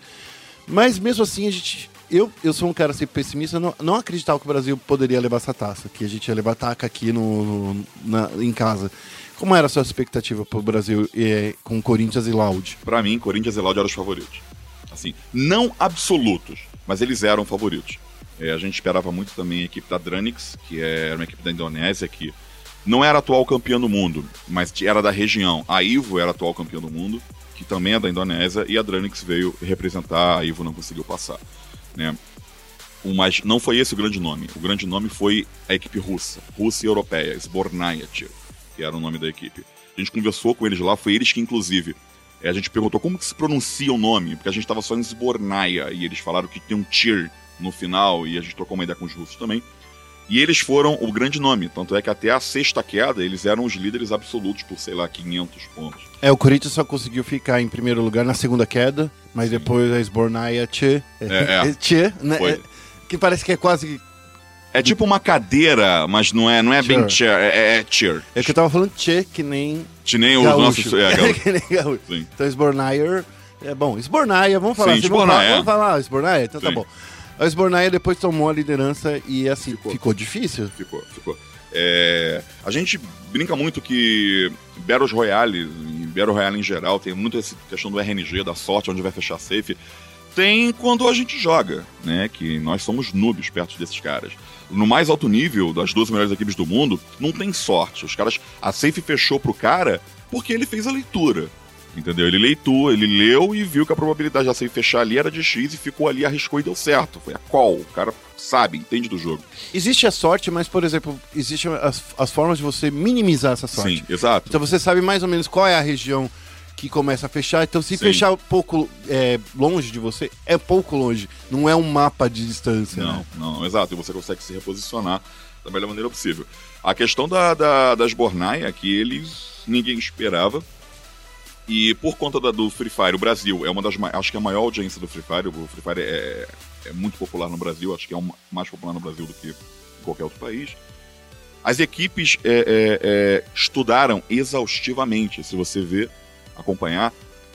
Mas mesmo assim, a gente. Eu, eu sou um cara sempre pessimista, não, não acreditava que o Brasil poderia levar essa taça, que a gente ia levar taca aqui no, no- na- em casa. Como era a sua expectativa pro Brasil eh, com Corinthians e Loud? Pra mim, Corinthians e Loud eram os favoritos. Assim, não absolutos, mas eles eram favoritos. É, a gente esperava muito também a equipe da Dranix, que é uma equipe da Indonésia, que não era atual campeã do mundo, mas era da região. A Ivo era atual campeã do mundo, que também é da Indonésia, e a Dranix veio representar, a Ivo não conseguiu passar. Né? Mas não foi esse o grande nome. O grande nome foi a equipe russa, russa e europeia, Sbornaya, que era o nome da equipe. A gente conversou com eles lá, foi eles que, inclusive, é, a gente perguntou como que se pronuncia o nome, porque a gente estava só em Sbornaya, e eles falaram que tem um tir no final, e a gente trocou uma ideia com os russos também. E eles foram o grande nome, tanto é que até a sexta queda eles eram os líderes absolutos por, sei lá, 500 pontos. É, o Corinthians só conseguiu ficar em primeiro lugar na segunda queda, mas depois a Sbornaya Tchê. É, é. Tchê, né? Foi. É, que parece que é quase. É tipo uma cadeira, mas não é, não é bem chair, é, é, é cheer. É que eu tava falando Tchê, que nem. Que nem gaúcho. nossos. É, que nem gaúcho. Sim. Então, Sbornaya. É bom, Sbornaya, vamos falar Sim, assim, vamos falar, é. vamos falar, Sbornaya? Então tá Sim. bom. A Sbornaya depois tomou a liderança e assim, ficou, Ficou. difícil. Ficou, ficou. É, a gente brinca muito que Battles Royale, e Battle Royale em geral, tem muito essa questão do RNG, da sorte, onde vai fechar safe. Tem quando a gente joga, né? Que nós somos noobs perto desses caras. No mais alto nível, das duas melhores equipes do mundo, não tem sorte. Os caras. A safe fechou pro cara porque ele fez a leitura. Entendeu? Ele leitou, ele leu e viu que a probabilidade da safe fechar ali era de X e ficou ali, arriscou e deu certo. Foi a call. O cara sabe, entende do jogo. Existe a sorte, mas, por exemplo, existem as, as formas de você minimizar essa sorte. Sim, exato. Então você sabe mais ou menos qual é a região que começa a fechar. Então, se Sim. fechar um pouco é, longe de você, é pouco longe. Não é um mapa de distância. Não, né? não, exato. E você consegue se reposicionar da melhor maneira possível. A questão da, da, das Bornai é que eles ninguém esperava. E por conta da- do Free Fire, o Brasil é uma das acho que é a maior audiência do Free Fire. O Free Fire é, é muito popular no Brasil, acho que é um, mais popular no Brasil do que em qualquer outro país. As equipes é, é, é, estudaram exaustivamente, se você ver, acompanhar,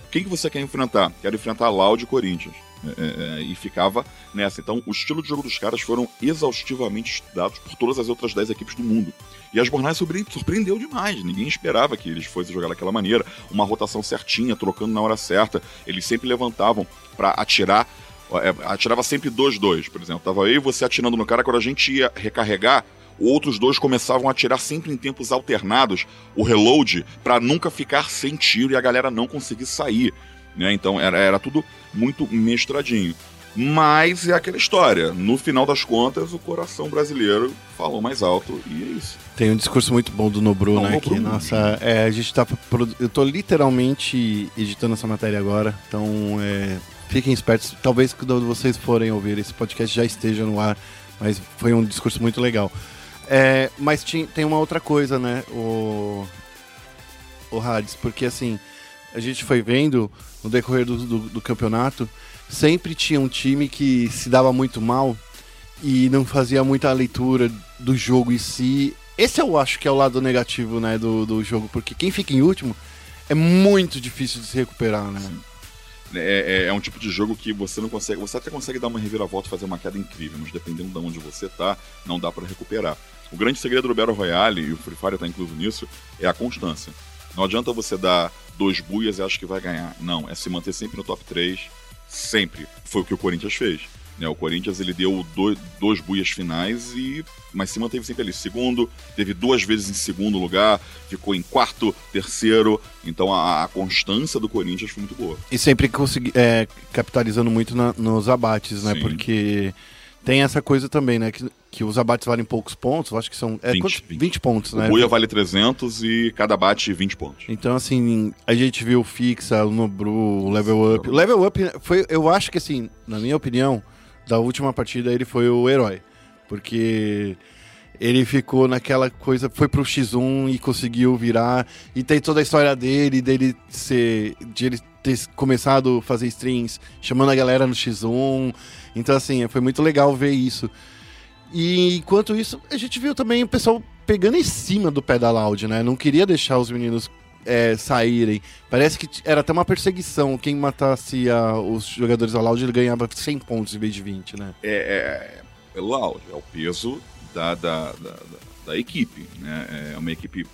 quem que você quer enfrentar? Quero enfrentar Loud e Corinthians. É, é, é, e ficava nessa. Então, o estilo de jogo dos caras foram exaustivamente estudados por todas as outras 10 equipes do mundo. E as surpre- surpreendeu demais. Ninguém esperava que eles fossem jogar daquela maneira. Uma rotação certinha, trocando na hora certa. Eles sempre levantavam para atirar. é, atirava sempre 2-2, por exemplo. Tava eu e você atirando no cara, quando a gente ia recarregar, outros dois começavam a atirar sempre em tempos alternados o reload para nunca ficar sem tiro e a galera não conseguir sair. Né? Então era, era tudo muito mestradinho. Mas é aquela história. No final das contas, o coração brasileiro falou mais alto e é isso. Tem um discurso muito bom do Nobru, Não, né? Nobru. Que, nossa, é, a gente tá. Eu tô literalmente editando essa matéria agora. Então, é, fiquem espertos. Talvez quando vocês forem ouvir esse podcast já esteja no ar. Mas foi um discurso muito legal. É, mas tem uma outra coisa, né? O, o Hades, porque assim, a gente foi vendo no decorrer do, do, do campeonato, sempre tinha um time que se dava muito mal e não fazia muita leitura do jogo em si. Esse eu acho que é o lado negativo, né, do, do jogo, porque quem fica em último é muito difícil de se recuperar, né? É, é- é um tipo de jogo que você não consegue. Você até consegue dar uma reviravolta fazer uma queda incrível, mas dependendo de onde você tá, não dá pra recuperar. O grande segredo do Battle Royale, e o Free Fire tá incluso nisso, é a constância. Não adianta você dar dois buias e acha que vai ganhar. Não, é se manter sempre no top 3, sempre. Foi o que o Corinthians fez. Né? O Corinthians ele deu dois, dois buias finais e mas se manteve sempre ali. Segundo, teve duas vezes em segundo lugar, ficou em quarto, terceiro. Então a, a constância do Corinthians foi muito boa. E sempre consegui, é, capitalizando muito na- nos abates, né? Sim. Porque tem essa coisa também, né? Que, que os abates valem poucos pontos, eu acho que são é, 20, quantos? 20. 20 pontos, O né? Buia vale 300 e cada bate 20 pontos. Então, assim, a gente viu o Fixa, o Nobru, o Level Up. O Level Up foi, eu acho que, assim, na minha opinião, da última partida, ele foi o herói. Porque ele ficou naquela coisa, foi pro X1 e conseguiu virar. E tem toda a história dele, dele ser. de ele ter começado a fazer streams chamando a galera no X1. Então, assim, foi muito legal ver isso. E enquanto isso, a gente viu também o pessoal pegando em cima do pé da Loud, né? Não queria deixar os meninos é, saírem. Parece que era até uma perseguição. Quem matasse a- os jogadores da Loud, ele ganhava 100 pontos em vez de 20, né? É, é, é loud, é o peso da, da, da, da- da equipe. Né? É uma equipe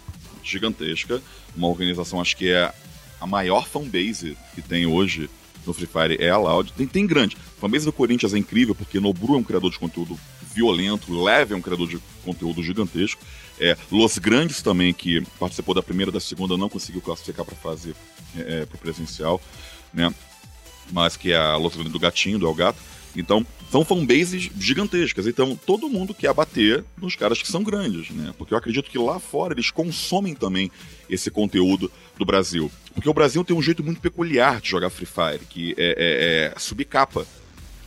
gigantesca, uma organização, acho que é a maior fanbase que tem hoje no Free Fire é a Loud. Tem, tem grande. A fanbase do Corinthians é incrível, porque Nobru é um criador de conteúdo violento, Leve é um criador de conteúdo gigantesco. É, Los Grandes também, que participou da primeira da segunda, não conseguiu classificar para fase é, para presencial, né? Mas que é a Los Grandes do Gatinho, do El Gato. Então, são fanbases gigantescas. Então, todo mundo quer bater nos caras que são grandes, né? Porque eu acredito que lá fora eles consomem também esse conteúdo do Brasil. Porque o Brasil tem um jeito muito peculiar de jogar Free Fire, que é, é, é subir capa.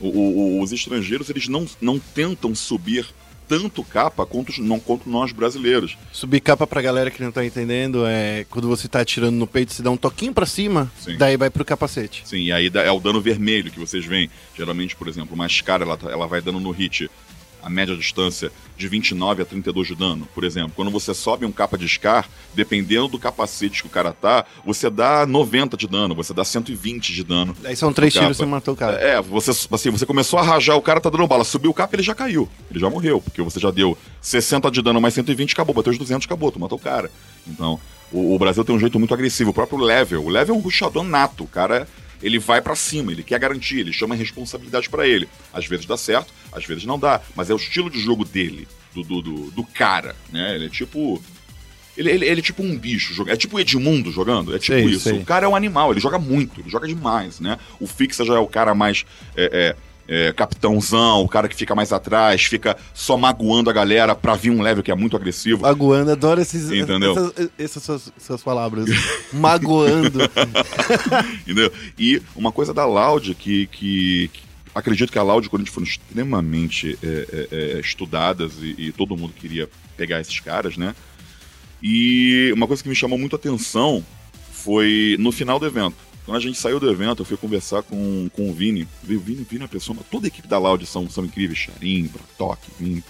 O- o- os estrangeiros, eles não, não tentam subir tanto capa quanto, não, quanto nós brasileiros. Subir capa pra galera que não tá entendendo é quando você tá atirando no peito, você dá um toquinho pra cima, Sim. daí vai pro capacete. Sim, e aí é o dano vermelho que vocês veem. Geralmente, por exemplo, uma Scar, ela, tá- ela vai dando no hit a média distância de 29 a 32 de dano, por exemplo. Quando você sobe um capa de Scar, dependendo do capacete que o cara tá, você dá 90 de dano, você dá 120 de dano. Aí são três tiros e você matou o cara. É, você, assim, você começou a rajar, o cara tá dando bala, subiu o capa, ele já caiu. Ele já morreu, porque você já deu 60 de dano mais 120, acabou, bateu os 200, acabou, tu matou o cara. Então, o, o Brasil tem um jeito muito agressivo, o próprio Level. O Level é um ruxador nato, o cara, ele vai pra cima, ele quer garantir, ele chama a responsabilidade pra ele. Às vezes dá certo, às vezes não dá, mas é o estilo de jogo dele, do, do, do, do cara, né? Ele é tipo. Ele, ele, ele é tipo um bicho, joga- é tipo o Edmundo jogando, é tipo Sei, isso. sei. O cara é um animal, ele joga muito, ele joga demais, né? O Fixa já é o cara mais é, é, é, capitãozão, o cara que fica mais atrás, fica só magoando a galera pra vir um level que é muito agressivo. Magoando, adoro esses, Entendeu? essas, essas suas, suas palavras. Magoando. Entendeu? E uma coisa da Loud que, que acredito que a Loud e o Corinthians foram extremamente é, é, é, estudadas e, e todo mundo queria pegar esses caras, né? E uma coisa que me chamou muito a atenção foi no final do evento. Quando a gente saiu do evento, eu fui conversar com, com o Vini. O Vini, Vini é uma pessoa, toda a equipe da Loud são, são incríveis. Charim, Bratok, Vini.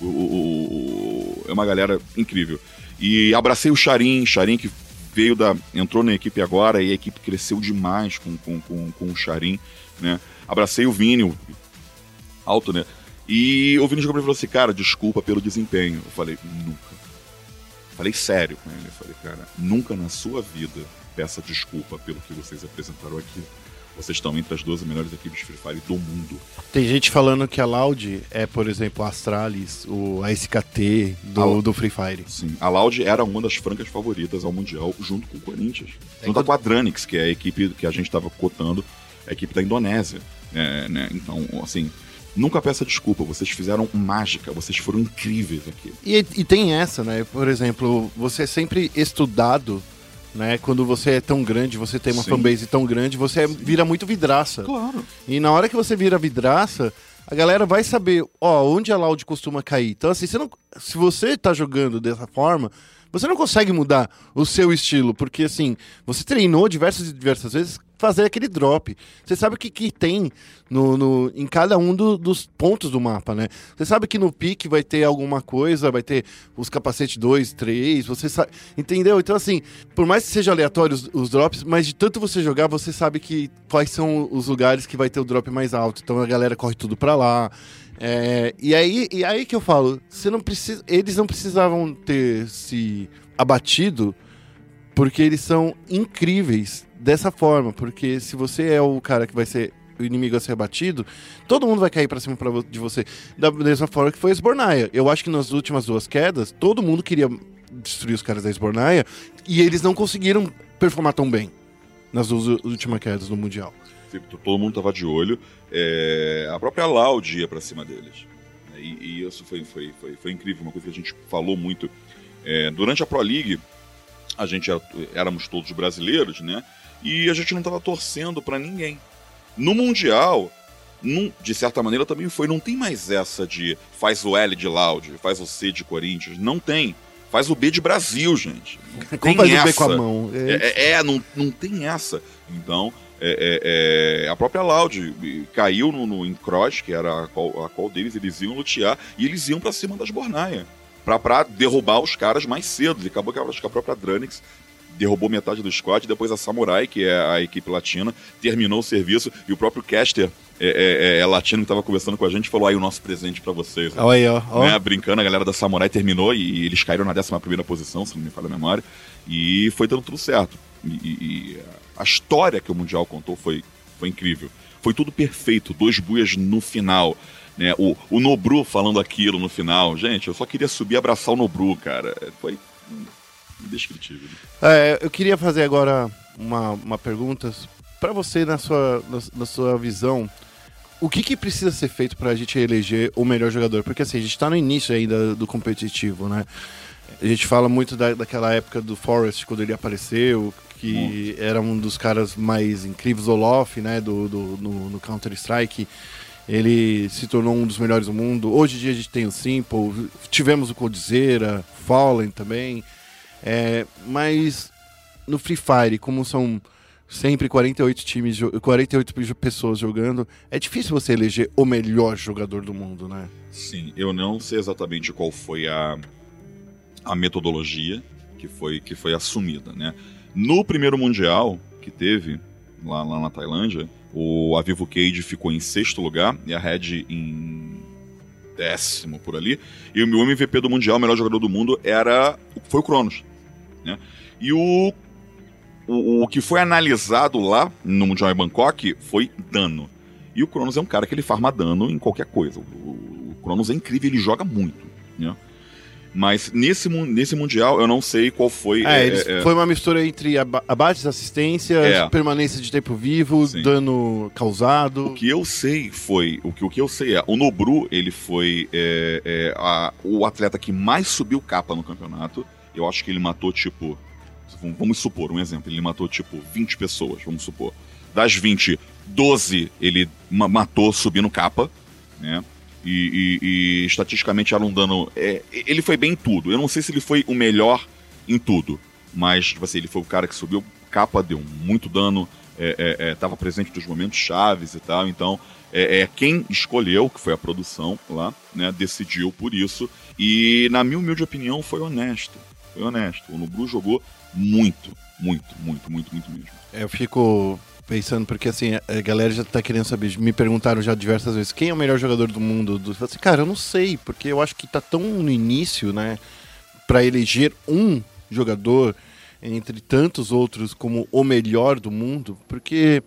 O, o- o- é uma galera incrível. E abracei o Charim, Charim que veio da. entrou na equipe agora e a equipe cresceu demais com, com, com, com o Charim, né? Abracei o Vini, alto, né? E o Vini chegou pra mim e falou assim, cara, desculpa pelo desempenho. Eu falei, nunca. Falei sério com ele. Eu falei, cara, nunca na sua vida peça desculpa pelo que vocês apresentaram aqui. Vocês estão entre as 12 melhores equipes de Free Fire do mundo. Tem gente falando que a Loud é, por exemplo, a Astralis, o, a SKT do, Ah, do Free Fire. Sim, a Loud era uma das francas favoritas ao Mundial, junto com o Corinthians. Junto quando- com a Dranix, que é a equipe que a gente estava cotando, a equipe da Indonésia. É, né? Então, assim, nunca peça desculpa. Vocês fizeram mágica, vocês foram incríveis aqui. E, e tem essa, né? Por exemplo, você é sempre estudado, né? Quando você é tão grande, você tem uma Sim. fanbase tão grande, você vira muito vidraça. Claro. E na hora que você vira vidraça, a galera vai saber, ó, onde a Loud costuma cair. Então, assim, você não, se você tá jogando dessa forma, você não consegue mudar o seu estilo, porque, assim, você treinou diversas e diversas vezes fazer aquele drop. Você sabe o que, que tem no, no- em cada um do- dos pontos do mapa, né? Você sabe que no pique vai ter alguma coisa, vai ter os capacetes 2, 3, você sabe. Entendeu? Então, assim, por mais que seja aleatório os, os drops, mas de tanto você jogar, você sabe que quais são os lugares que vai ter o drop mais alto. Então a galera corre tudo pra lá. É, e, aí, e aí que eu falo, você não precisa, eles não precisavam ter se abatido porque eles são incríveis dessa forma. Porque se você é o cara que vai ser o inimigo a ser abatido, todo mundo vai cair pra cima pra de você. Da mesma forma que foi a Esbornaia. Eu acho que nas últimas duas quedas, todo mundo queria destruir os caras da Esbornaia e eles não conseguiram performar tão bem nas duas últimas quedas no Mundial. Todo mundo tava de olho. É, a própria Loud ia pra cima deles. E, e isso foi, foi, foi, foi incrível, uma coisa que a gente falou muito. É, durante a Pro League, a gente era- éramos todos brasileiros, né? E a gente não tava torcendo pra ninguém. No Mundial, num- de certa maneira também foi. Não tem mais essa de faz o L de Loud, faz o C de Corinthians. Não tem. Faz o B de Brasil, gente. Não Como tem o B essa. com a mão? É, É, é, não, não tem essa. Então, é, é, é, a própria Loud caiu no, no Encroche, que era a qual, a qual deles eles iam lutear, e eles iam pra cima das Bornaia. Pra, pra derrubar os caras mais cedo. E acabou que acho que a própria Dranix derrubou metade do squad, depois a Samurai, que é a equipe latina, terminou o serviço, e o próprio Caster é, é, é latino que tava conversando com a gente falou aí o nosso presente pra vocês. Olha aí, ó. ó. Né, brincando, a galera da Samurai terminou e eles caíram na 11 primeira posição, se não me falha a memória, e foi dando tudo certo. E, e- e a história que o Mundial contou foi, foi incrível. Foi tudo perfeito, dois buias no final. Né? O, o Nobru falando aquilo no final. Gente, eu só queria subir e abraçar o Nobru, cara. Foi indescritível. É, eu queria fazer agora uma, uma pergunta para você na sua, na, na sua visão. O que, que precisa ser feito para a gente eleger o melhor jogador? Porque assim, a gente está no início ainda do competitivo, né? A gente fala muito da, daquela época do Forrest, quando ele apareceu, que era um dos caras mais incríveis, Olof, né, do, do, no, no Counter-Strike. Ele se tornou um dos melhores do mundo. Hoje em dia a gente tem o Simple, tivemos o Coldzera, Fallen também. É, mas no Free Fire, como são sempre 48 times, jo- 48 pe- pessoas jogando, é difícil você eleger o melhor jogador do mundo, né? Sim, eu não sei exatamente qual foi a, a metodologia que foi, que foi assumida, né? No primeiro Mundial que teve, lá, lá na Tailândia, o Avivo Cage ficou em sexto lugar e a Red em décimo por ali. E o meu MVP do Mundial, o melhor jogador do mundo, era foi o Cronos. Né? E o, o, o que foi analisado lá no Mundial em Bangkok foi dano. E o Cronos é um cara que ele farma dano em qualquer coisa. O, o, o Cronos é incrível, ele joga muito. Né? Mas nesse, nesse Mundial eu não sei qual foi. É, é, eles- é, foi uma mistura entre aba- abates, assistências, É. permanência de tempo vivo, Sim. dano causado. O que eu sei foi. O que, o que eu sei é. O Nobru, ele foi é, é, a- o atleta que mais subiu capa no campeonato. Eu acho que ele matou, tipo. vamos- Vamos supor, um exemplo. Ele matou, tipo, 20 pessoas, vamos supor. Das 20, 12 ele ma- matou subindo capa, né? E, e- e, estatisticamente era um dano. é, ele foi bem em tudo. Eu não sei se ele foi o melhor em tudo. Mas, tipo assim, ele foi o cara que subiu capa, deu muito dano, estava presente nos momentos chaves e tal. Então, é, é, quem escolheu, que foi a produção lá, né, decidiu por isso. E, na minha humilde opinião, foi honesto. Foi honesto. O Nubru jogou muito, muito, muito, muito, muito mesmo. Eu fico pensando, porque assim, a galera já tá querendo saber, me perguntaram já diversas vezes, quem é o melhor jogador do mundo? Do... Eu falei assim, cara, eu não sei, porque eu acho que tá tão no início, né, pra eleger um jogador entre tantos outros como o melhor do mundo, porque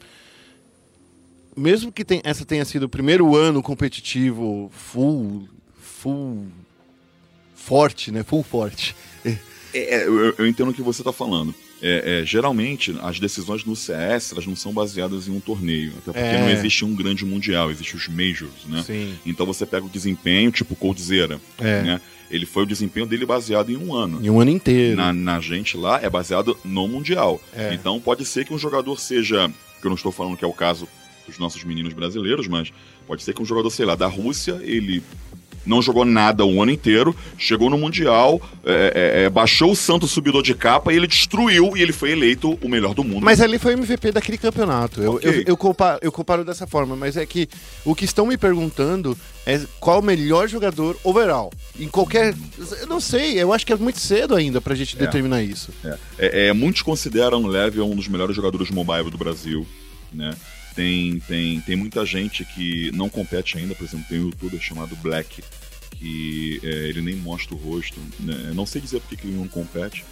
mesmo que essa tenha sido o primeiro ano competitivo full, full forte, né, full forte. É, é, eu, eu entendo o que você está falando. É, é, geralmente, as decisões no CS elas não são baseadas em um torneio. Até porque É. não existe um grande mundial, existe os majors, né? Sim. Então você pega o desempenho, tipo Coldzera, É. né? Ele foi o desempenho dele baseado em um ano. Em um ano inteiro. Na, na gente lá é baseado no Mundial. É. Então pode ser que um jogador seja. Que eu não estou falando que é o caso dos nossos meninos brasileiros, mas pode ser que um jogador, sei lá, da Rússia, ele não jogou nada o ano inteiro, chegou no Mundial, é, é, é, baixou o santo subidor de capa e ele destruiu e ele foi eleito o melhor do mundo. Mas ali foi o MVP daquele campeonato. Eu, Ok. eu, eu, comparo, eu comparo dessa forma, mas é que o que estão me perguntando é qual o melhor jogador overall. Em qualquer. Eu não sei, eu acho que é muito cedo ainda pra gente determinar isso. É, é, é, muitos consideram o Leve um dos melhores jogadores mobile do Brasil, né? Tem, tem, tem muita gente que não compete ainda, por exemplo, tem um youtuber chamado Black, que é, ele nem mostra o rosto, né? Não sei dizer porque que ele não compete,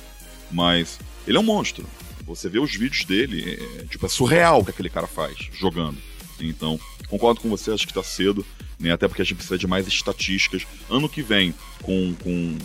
mas ele é um monstro. Você vê os vídeos dele, é, tipo, é surreal o que aquele cara faz jogando. Então, concordo com você, acho que tá cedo, né? Até porque a gente precisa de mais estatísticas. Ano que vem, com, com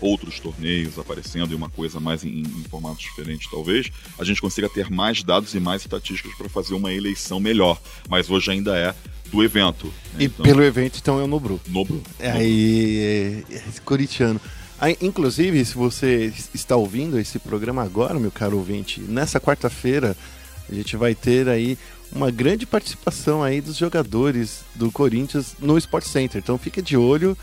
outros torneios aparecendo e uma coisa mais em, em formatos diferentes, talvez, a gente consiga ter mais dados e mais estatísticas para fazer uma eleição melhor. Mas hoje ainda é do evento. né? E Então, pelo evento, então, é o Nobru. Nobro. É, aí, é, é, corintiano. Aí, inclusive, se você está ouvindo esse programa agora, meu caro ouvinte, nessa quarta-feira a gente vai ter aí uma grande participação aí dos jogadores do Corinthians no Sport Center. Então fica de olho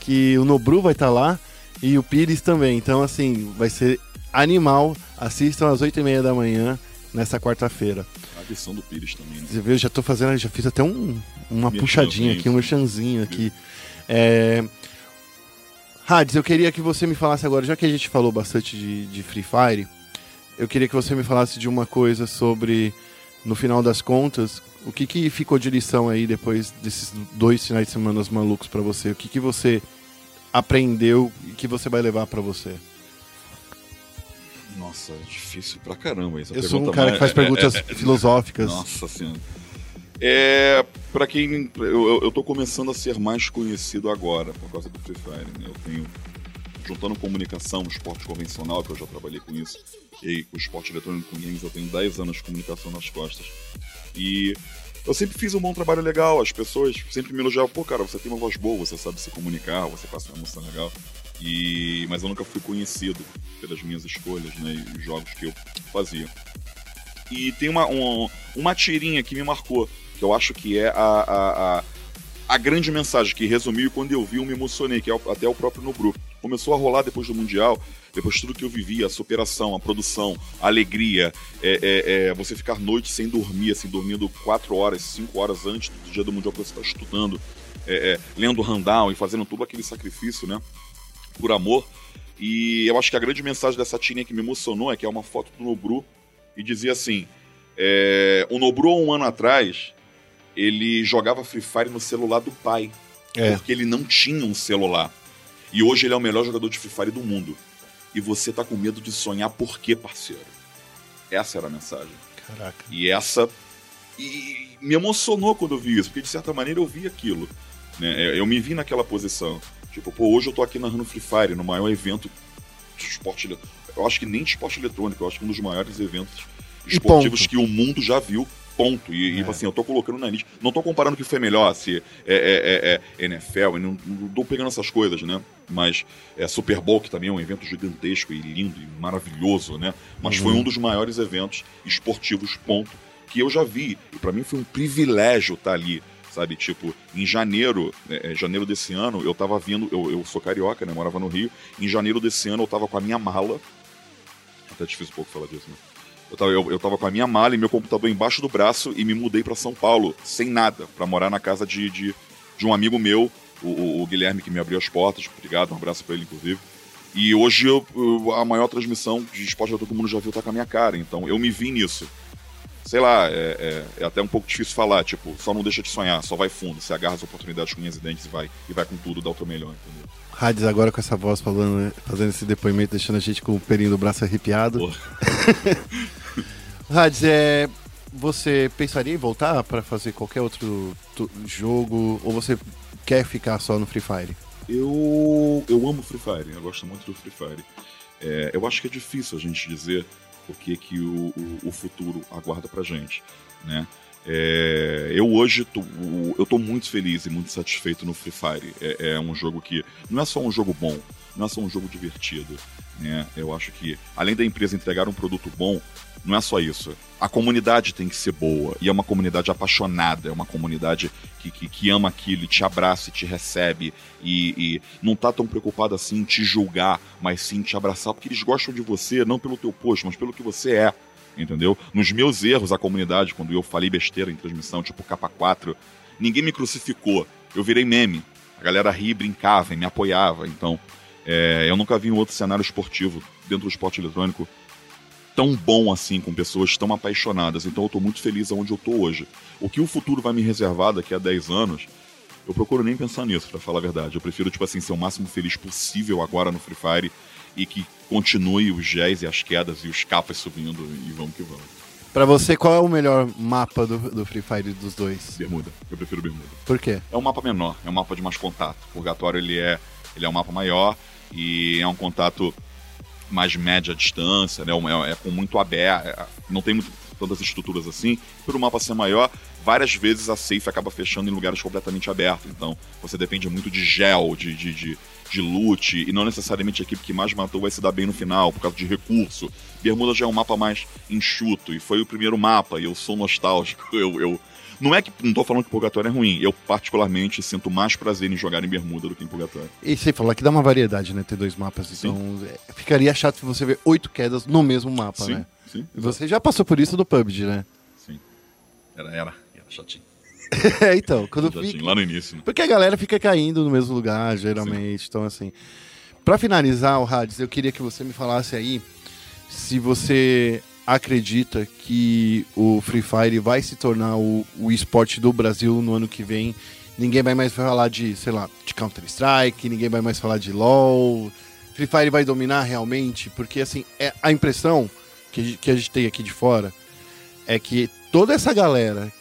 que o Nobru vai estar lá e o Pires também. Então, assim, vai ser animal. Assistam às 8h30 da manhã nessa quarta-feira. A versão do Pires também, né? Você viu, eu já tô fazendo, já fiz até um, uma puxadinha aqui, um merchanzinho aqui. É... Hades, eu queria que você me falasse agora, já que a gente falou bastante de, de Free Fire, eu queria que você me falasse de uma coisa sobre, no final das contas, o que, que ficou de lição aí depois desses dois finais de semana malucos pra você? O que, que você aprendeu e que você vai levar pra você? Nossa, é difícil pra caramba essa Eu sou um cara mas- que faz é- perguntas é- é- filosóficas. Nossa senhora. É, pra quem. Eu, eu- eu tô começando a ser mais conhecido agora por causa do Free Fire. Né? Eu tenho. Juntando comunicação, esporte convencional, que eu já trabalhei com isso, e o esporte eletrônico com games, eu tenho 10 anos de comunicação nas costas. E eu sempre fiz um bom trabalho legal, as pessoas sempre me elogiavam, pô, cara, você tem uma voz boa, você sabe se comunicar, você passa uma emoção legal. E... Mas eu nunca fui conhecido pelas minhas escolhas, né, e os jogos que eu fazia. E tem uma, um- uma tirinha que me marcou, que eu acho que é a, a, a, a grande mensagem que resumiu quando eu vi eu me emocionei, que é até o próprio Nobru. Começou a rolar depois do Mundial, depois de tudo que eu vivi, a superação, a produção, a alegria, é, é, é, você ficar noite sem dormir, assim, dormindo 4 horas, 5 horas antes do dia do Mundial que você está estudando, é, é, lendo rundown e fazendo todo aquele sacrifício, né? Por amor. E eu acho que a grande mensagem dessa tirinha que me emocionou é que é uma foto do Nobru e dizia assim: é, o Nobru, há um ano atrás, ele jogava Free Fire no celular do pai. Porque ele não tinha um celular. E hoje ele é o melhor jogador de Free Fire do mundo. E você tá com medo de sonhar por quê, parceiro? Essa era a mensagem. Caraca. E essa. E me emocionou quando eu vi isso, porque de certa maneira eu vi aquilo. Né? Eu me vi naquela posição. Tipo, pô, hoje eu tô aqui narrando Free Fire, no maior evento de esporte eletrônico. Eu acho que nem de esporte eletrônico, eu acho que um dos maiores eventos esportivos que o mundo já viu. Ponto. E, e, É. assim, eu tô colocando na lista. Não tô comparando o que foi melhor, se é, é, é, é NFL, não, não tô pegando essas coisas, né? Mas é Super Bowl, que também é um evento gigantesco e lindo e maravilhoso, né? Mas foi um dos maiores eventos esportivos, ponto, que eu já vi. E pra mim foi um privilégio estar ali. Sabe, tipo, em janeiro, é, é, janeiro desse ano, eu tava vindo, eu, eu sou carioca, né? Morava no Rio. Em janeiro desse ano eu tava com a minha mala. Até difícil um pouco falar disso, né? Eu tava, eu, eu tava com a minha mala e meu computador embaixo do braço e me mudei pra São Paulo, sem nada, pra morar na casa de, de, de um amigo meu, o, o- o Guilherme, que me abriu as portas. Obrigado, um abraço pra ele, inclusive. E hoje eu, eu- a maior transmissão de esporte que todo mundo já viu tá com a minha cara. Então eu me vi nisso. Sei lá, é, é- é até um pouco difícil falar, tipo, só não deixa de sonhar, só vai fundo, você agarra as oportunidades com unhas e dentes e vai, e vai com tudo, dá o teu melhor, entendeu? Hades agora com essa voz falando, né, fazendo esse depoimento, deixando a gente com o pelinho do braço arrepiado. Hades, é, você pensaria em voltar pra fazer qualquer outro jogo ou você quer ficar só no Free Fire? Eu, eu amo Free Fire, eu gosto muito do Free Fire. É, eu acho que é difícil a gente dizer o que, que o, o, o futuro aguarda pra gente, né? É, eu hoje tô, eu tô muito feliz e muito satisfeito no Free Fire. É, é um jogo que não é só um jogo bom, não é só um jogo divertido, né? Eu acho que além da empresa entregar um produto bom, não é só isso. A comunidade tem que ser boa. E é uma comunidade apaixonada, é uma comunidade que, que, que ama aquilo, te abraça e te recebe. E, e não tá tão preocupada assim em te julgar, mas sim em te abraçar, porque eles gostam de você, não pelo teu posto, mas pelo que você é. Entendeu? Nos meus erros, a comunidade, quando eu falei besteira em transmissão, tipo capa 4, ninguém me crucificou. Eu virei meme. A galera ria e brincava e me apoiava. Então, é, eu nunca vi um outro cenário esportivo dentro do esporte eletrônico tão bom assim, com pessoas tão apaixonadas. Então eu tô muito feliz aonde eu tô hoje. O que o futuro vai me reservar daqui a 10 anos, eu procuro nem pensar nisso, pra falar a verdade. Eu prefiro, tipo assim, ser o máximo feliz possível agora no Free Fire e que continue os jazz e as quedas e os capas subindo e vamos que vamos. Pra você, qual é o melhor mapa do, do Free Fire dos dois? Bermuda. Eu prefiro Bermuda. Por quê? É um mapa menor, é um mapa de mais contato. O Purgatório ele é, ele é um mapa maior e é um contato mais média distância, né? É, é com muito aberto, é- não tem muito, tantas estruturas assim. Por o mapa ser maior, várias vezes a safe acaba fechando em lugares completamente abertos. Então você depende muito de gel, de, de, de, de loot, e não necessariamente a equipe que mais matou vai se dar bem no final, por causa de recurso. Bermuda já é um mapa mais enxuto, e foi o primeiro mapa, e eu sou nostálgico. Eu, eu, não é que não tô falando que Purgatório é ruim, eu particularmente sinto mais prazer em jogar em Bermuda do que em Purgatório. E você falou que dá uma variedade, né? Ter dois mapas. Então, é, ficaria chato se você ver oito quedas no mesmo mapa, sim, né? sim, Você já passou por isso no PUBG, né? sim. Era, era, era chatinho. É, então, quando fica... lá no início, né? Porque a galera fica caindo no mesmo lugar, geralmente. Então, assim. Pra finalizar, o Hades, eu queria que você me falasse aí se você acredita que o Free Fire vai se tornar o, o esporte do Brasil no ano que vem. Ninguém vai mais falar de, sei lá, de Counter-Strike, ninguém vai mais falar de LoL. Free Fire vai dominar realmente? Porque, assim, é a impressão que que a gente tem aqui de fora é que toda essa galera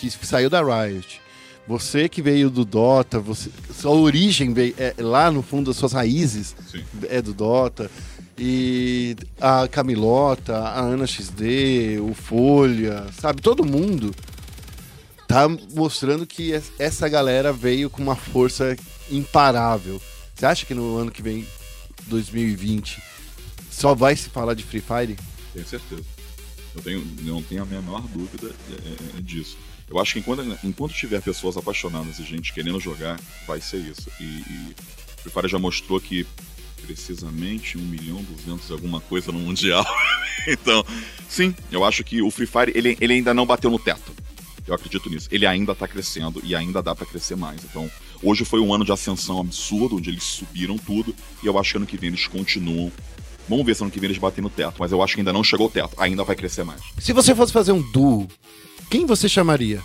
que, saiu da Riot, você que veio do Dota, você, sua origem veio, é, lá no fundo, as suas raízes Sim. é do Dota. E a Camilota, a Ana XD, o Folha, sabe? Todo mundo tá mostrando que es- essa galera veio com uma força imparável. Você acha que no ano que vem, 2020, só vai se falar de Free Fire? Tenho certeza. Eu tenho, não tenho a menor dúvida é, é, disso. Eu acho que enquanto, enquanto tiver pessoas apaixonadas e gente querendo jogar, vai ser isso. E, e o Free Fire já mostrou que precisamente 1 milhão 200 alguma coisa no Mundial. então, sim, eu acho que o Free Fire ele, ele ainda não bateu no teto. Eu acredito nisso. Ele ainda tá crescendo e ainda dá pra crescer mais. Então, hoje foi um ano de ascensão absurdo, onde eles subiram tudo, e eu acho que ano que vem eles continuam. Vamos ver se ano que vem eles batem no teto, mas eu acho que ainda não chegou ao teto, ainda vai crescer mais. Se você fosse fazer um duo, quem você chamaria?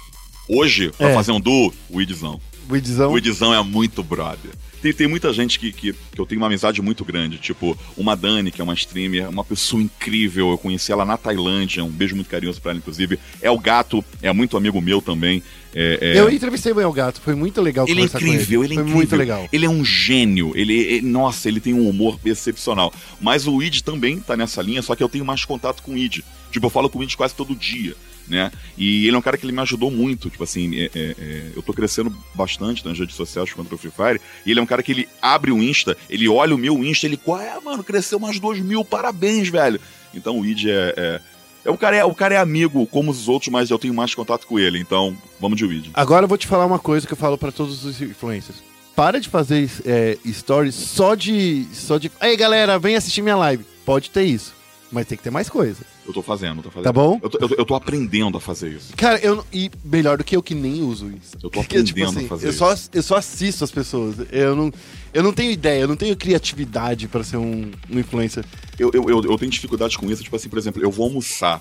Hoje, pra É. fazer um duo, o Idzão. O Idzão? O Idzão é muito brother. Tem, tem muita gente que, que, que eu tenho uma amizade muito grande, tipo uma Dani, que é uma streamer, uma pessoa incrível. Eu conheci ela na Tailândia, um beijo muito carinhoso pra ela, inclusive. É o gato, é muito amigo meu também. É, é- Eu entrevistei o El Gato, foi muito legal ele é incrível, ele é Foi incrível. muito legal. Ele é um gênio. Ele, ele- nossa, ele tem um humor excepcional. Mas o Id também tá nessa linha, só que eu tenho mais contato com o Id. Tipo, eu falo com o Id quase todo dia, né? E ele é um cara que ele me ajudou muito. Tipo assim, é- é- é, eu tô crescendo bastante nas redes sociais contra o Free Fire. E ele é um cara que ele abre o Insta, ele olha o meu Insta, ele, qual é, mano? Cresceu mais dois mil, parabéns, velho. Então o Id é. é é, o, cara é, o cara é amigo como os outros, mas eu tenho mais contato com ele, então vamos de Weed. Agora eu vou te falar uma coisa que eu falo pra todos os influencers. Para de fazer é, stories só de. só de. Ei, galera, vem assistir minha live. Pode ter isso. Mas tem que ter mais coisa. Eu tô fazendo, tô fazendo. Tá bom? Eu tô, eu eu tô aprendendo a fazer isso. Cara, eu e melhor do que eu que nem uso isso. Eu tô tipo aprendendo a fazer eu isso. só, eu só assisto as pessoas. Eu não, eu não tenho ideia, eu não tenho criatividade pra ser um, um influencer. Eu, eu, eu, eu tenho dificuldade com isso, tipo assim, por exemplo, eu vou almoçar.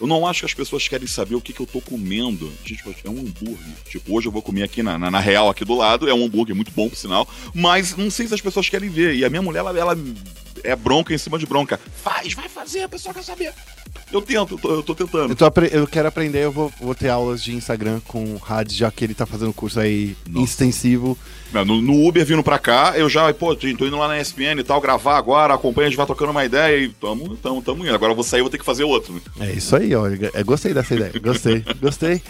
Eu não acho que as pessoas querem saber o que, que eu tô comendo. Gente, tipo, é um hambúrguer. Tipo, hoje eu vou comer aqui na, na, na Real, aqui do lado. É um hambúrguer muito bom, por sinal. Mas não sei se as pessoas querem ver. E a minha mulher, ela, ela é bronca em cima de bronca. Faz, vai fazer, a pessoa quer saber. Eu tento, eu tô, eu tô tentando. Eu, tô eu quero aprender, eu vou, vou ter aulas de Instagram com o Had, já que ele tá fazendo curso aí Nossa. extensivo. No, no Uber vindo pra cá, eu já, pô, tô indo lá na ESPN e tal, gravar agora, acompanha, a gente vai trocando uma ideia e tamo, tamo, tamo indo. Agora eu vou sair, eu vou ter que fazer outro. né? É isso aí, olha. Eu gostei dessa ideia. Gostei, gostei.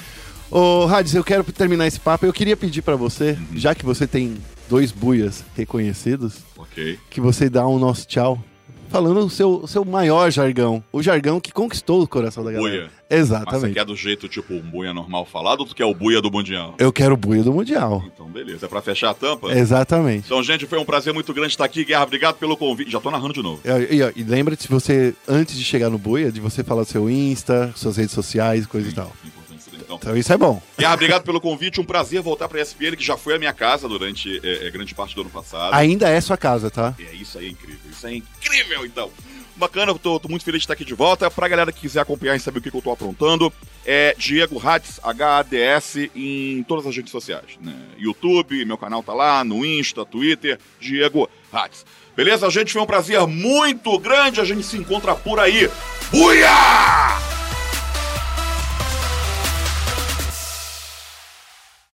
Ô, Hades, eu quero terminar esse papo. Eu queria pedir pra você, já que você tem dois buias reconhecidos, Ok. que você dá um nosso tchau. Falando o seu, o seu maior jargão. O jargão que conquistou o coração da galera. Buia. Mas você Exatamente. quer do jeito, tipo, um buia normal falado ou tu quer o buia do Mundial? Eu quero o buia do Mundial. Então, beleza. É pra fechar a tampa? Exatamente. Então, gente, foi um prazer muito grande estar aqui. Guerra, obrigado pelo convite. Já tô narrando de novo. E, e, e lembra-te, você, antes de chegar no buia, de você falar seu Insta, suas redes sociais, coisa e tal. Importante Então, Então isso é bom. Guerra, obrigado pelo convite. Um prazer voltar pra ESPN, que já foi a minha casa durante é, é, grande parte do ano passado. Ainda é sua casa, tá? É, isso aí é incrível. Isso aí é incrível, então. Bacana, eu tô, tô muito feliz de estar aqui de volta. Pra galera que quiser acompanhar e saber o que, que eu tô aprontando, é Diego Hades, H-A-D-S, em todas as redes sociais. Né? YouTube, meu canal tá lá, no Insta, Twitter, Diego Hades. Beleza, gente? Foi um prazer muito grande. A gente se encontra por aí. Buia!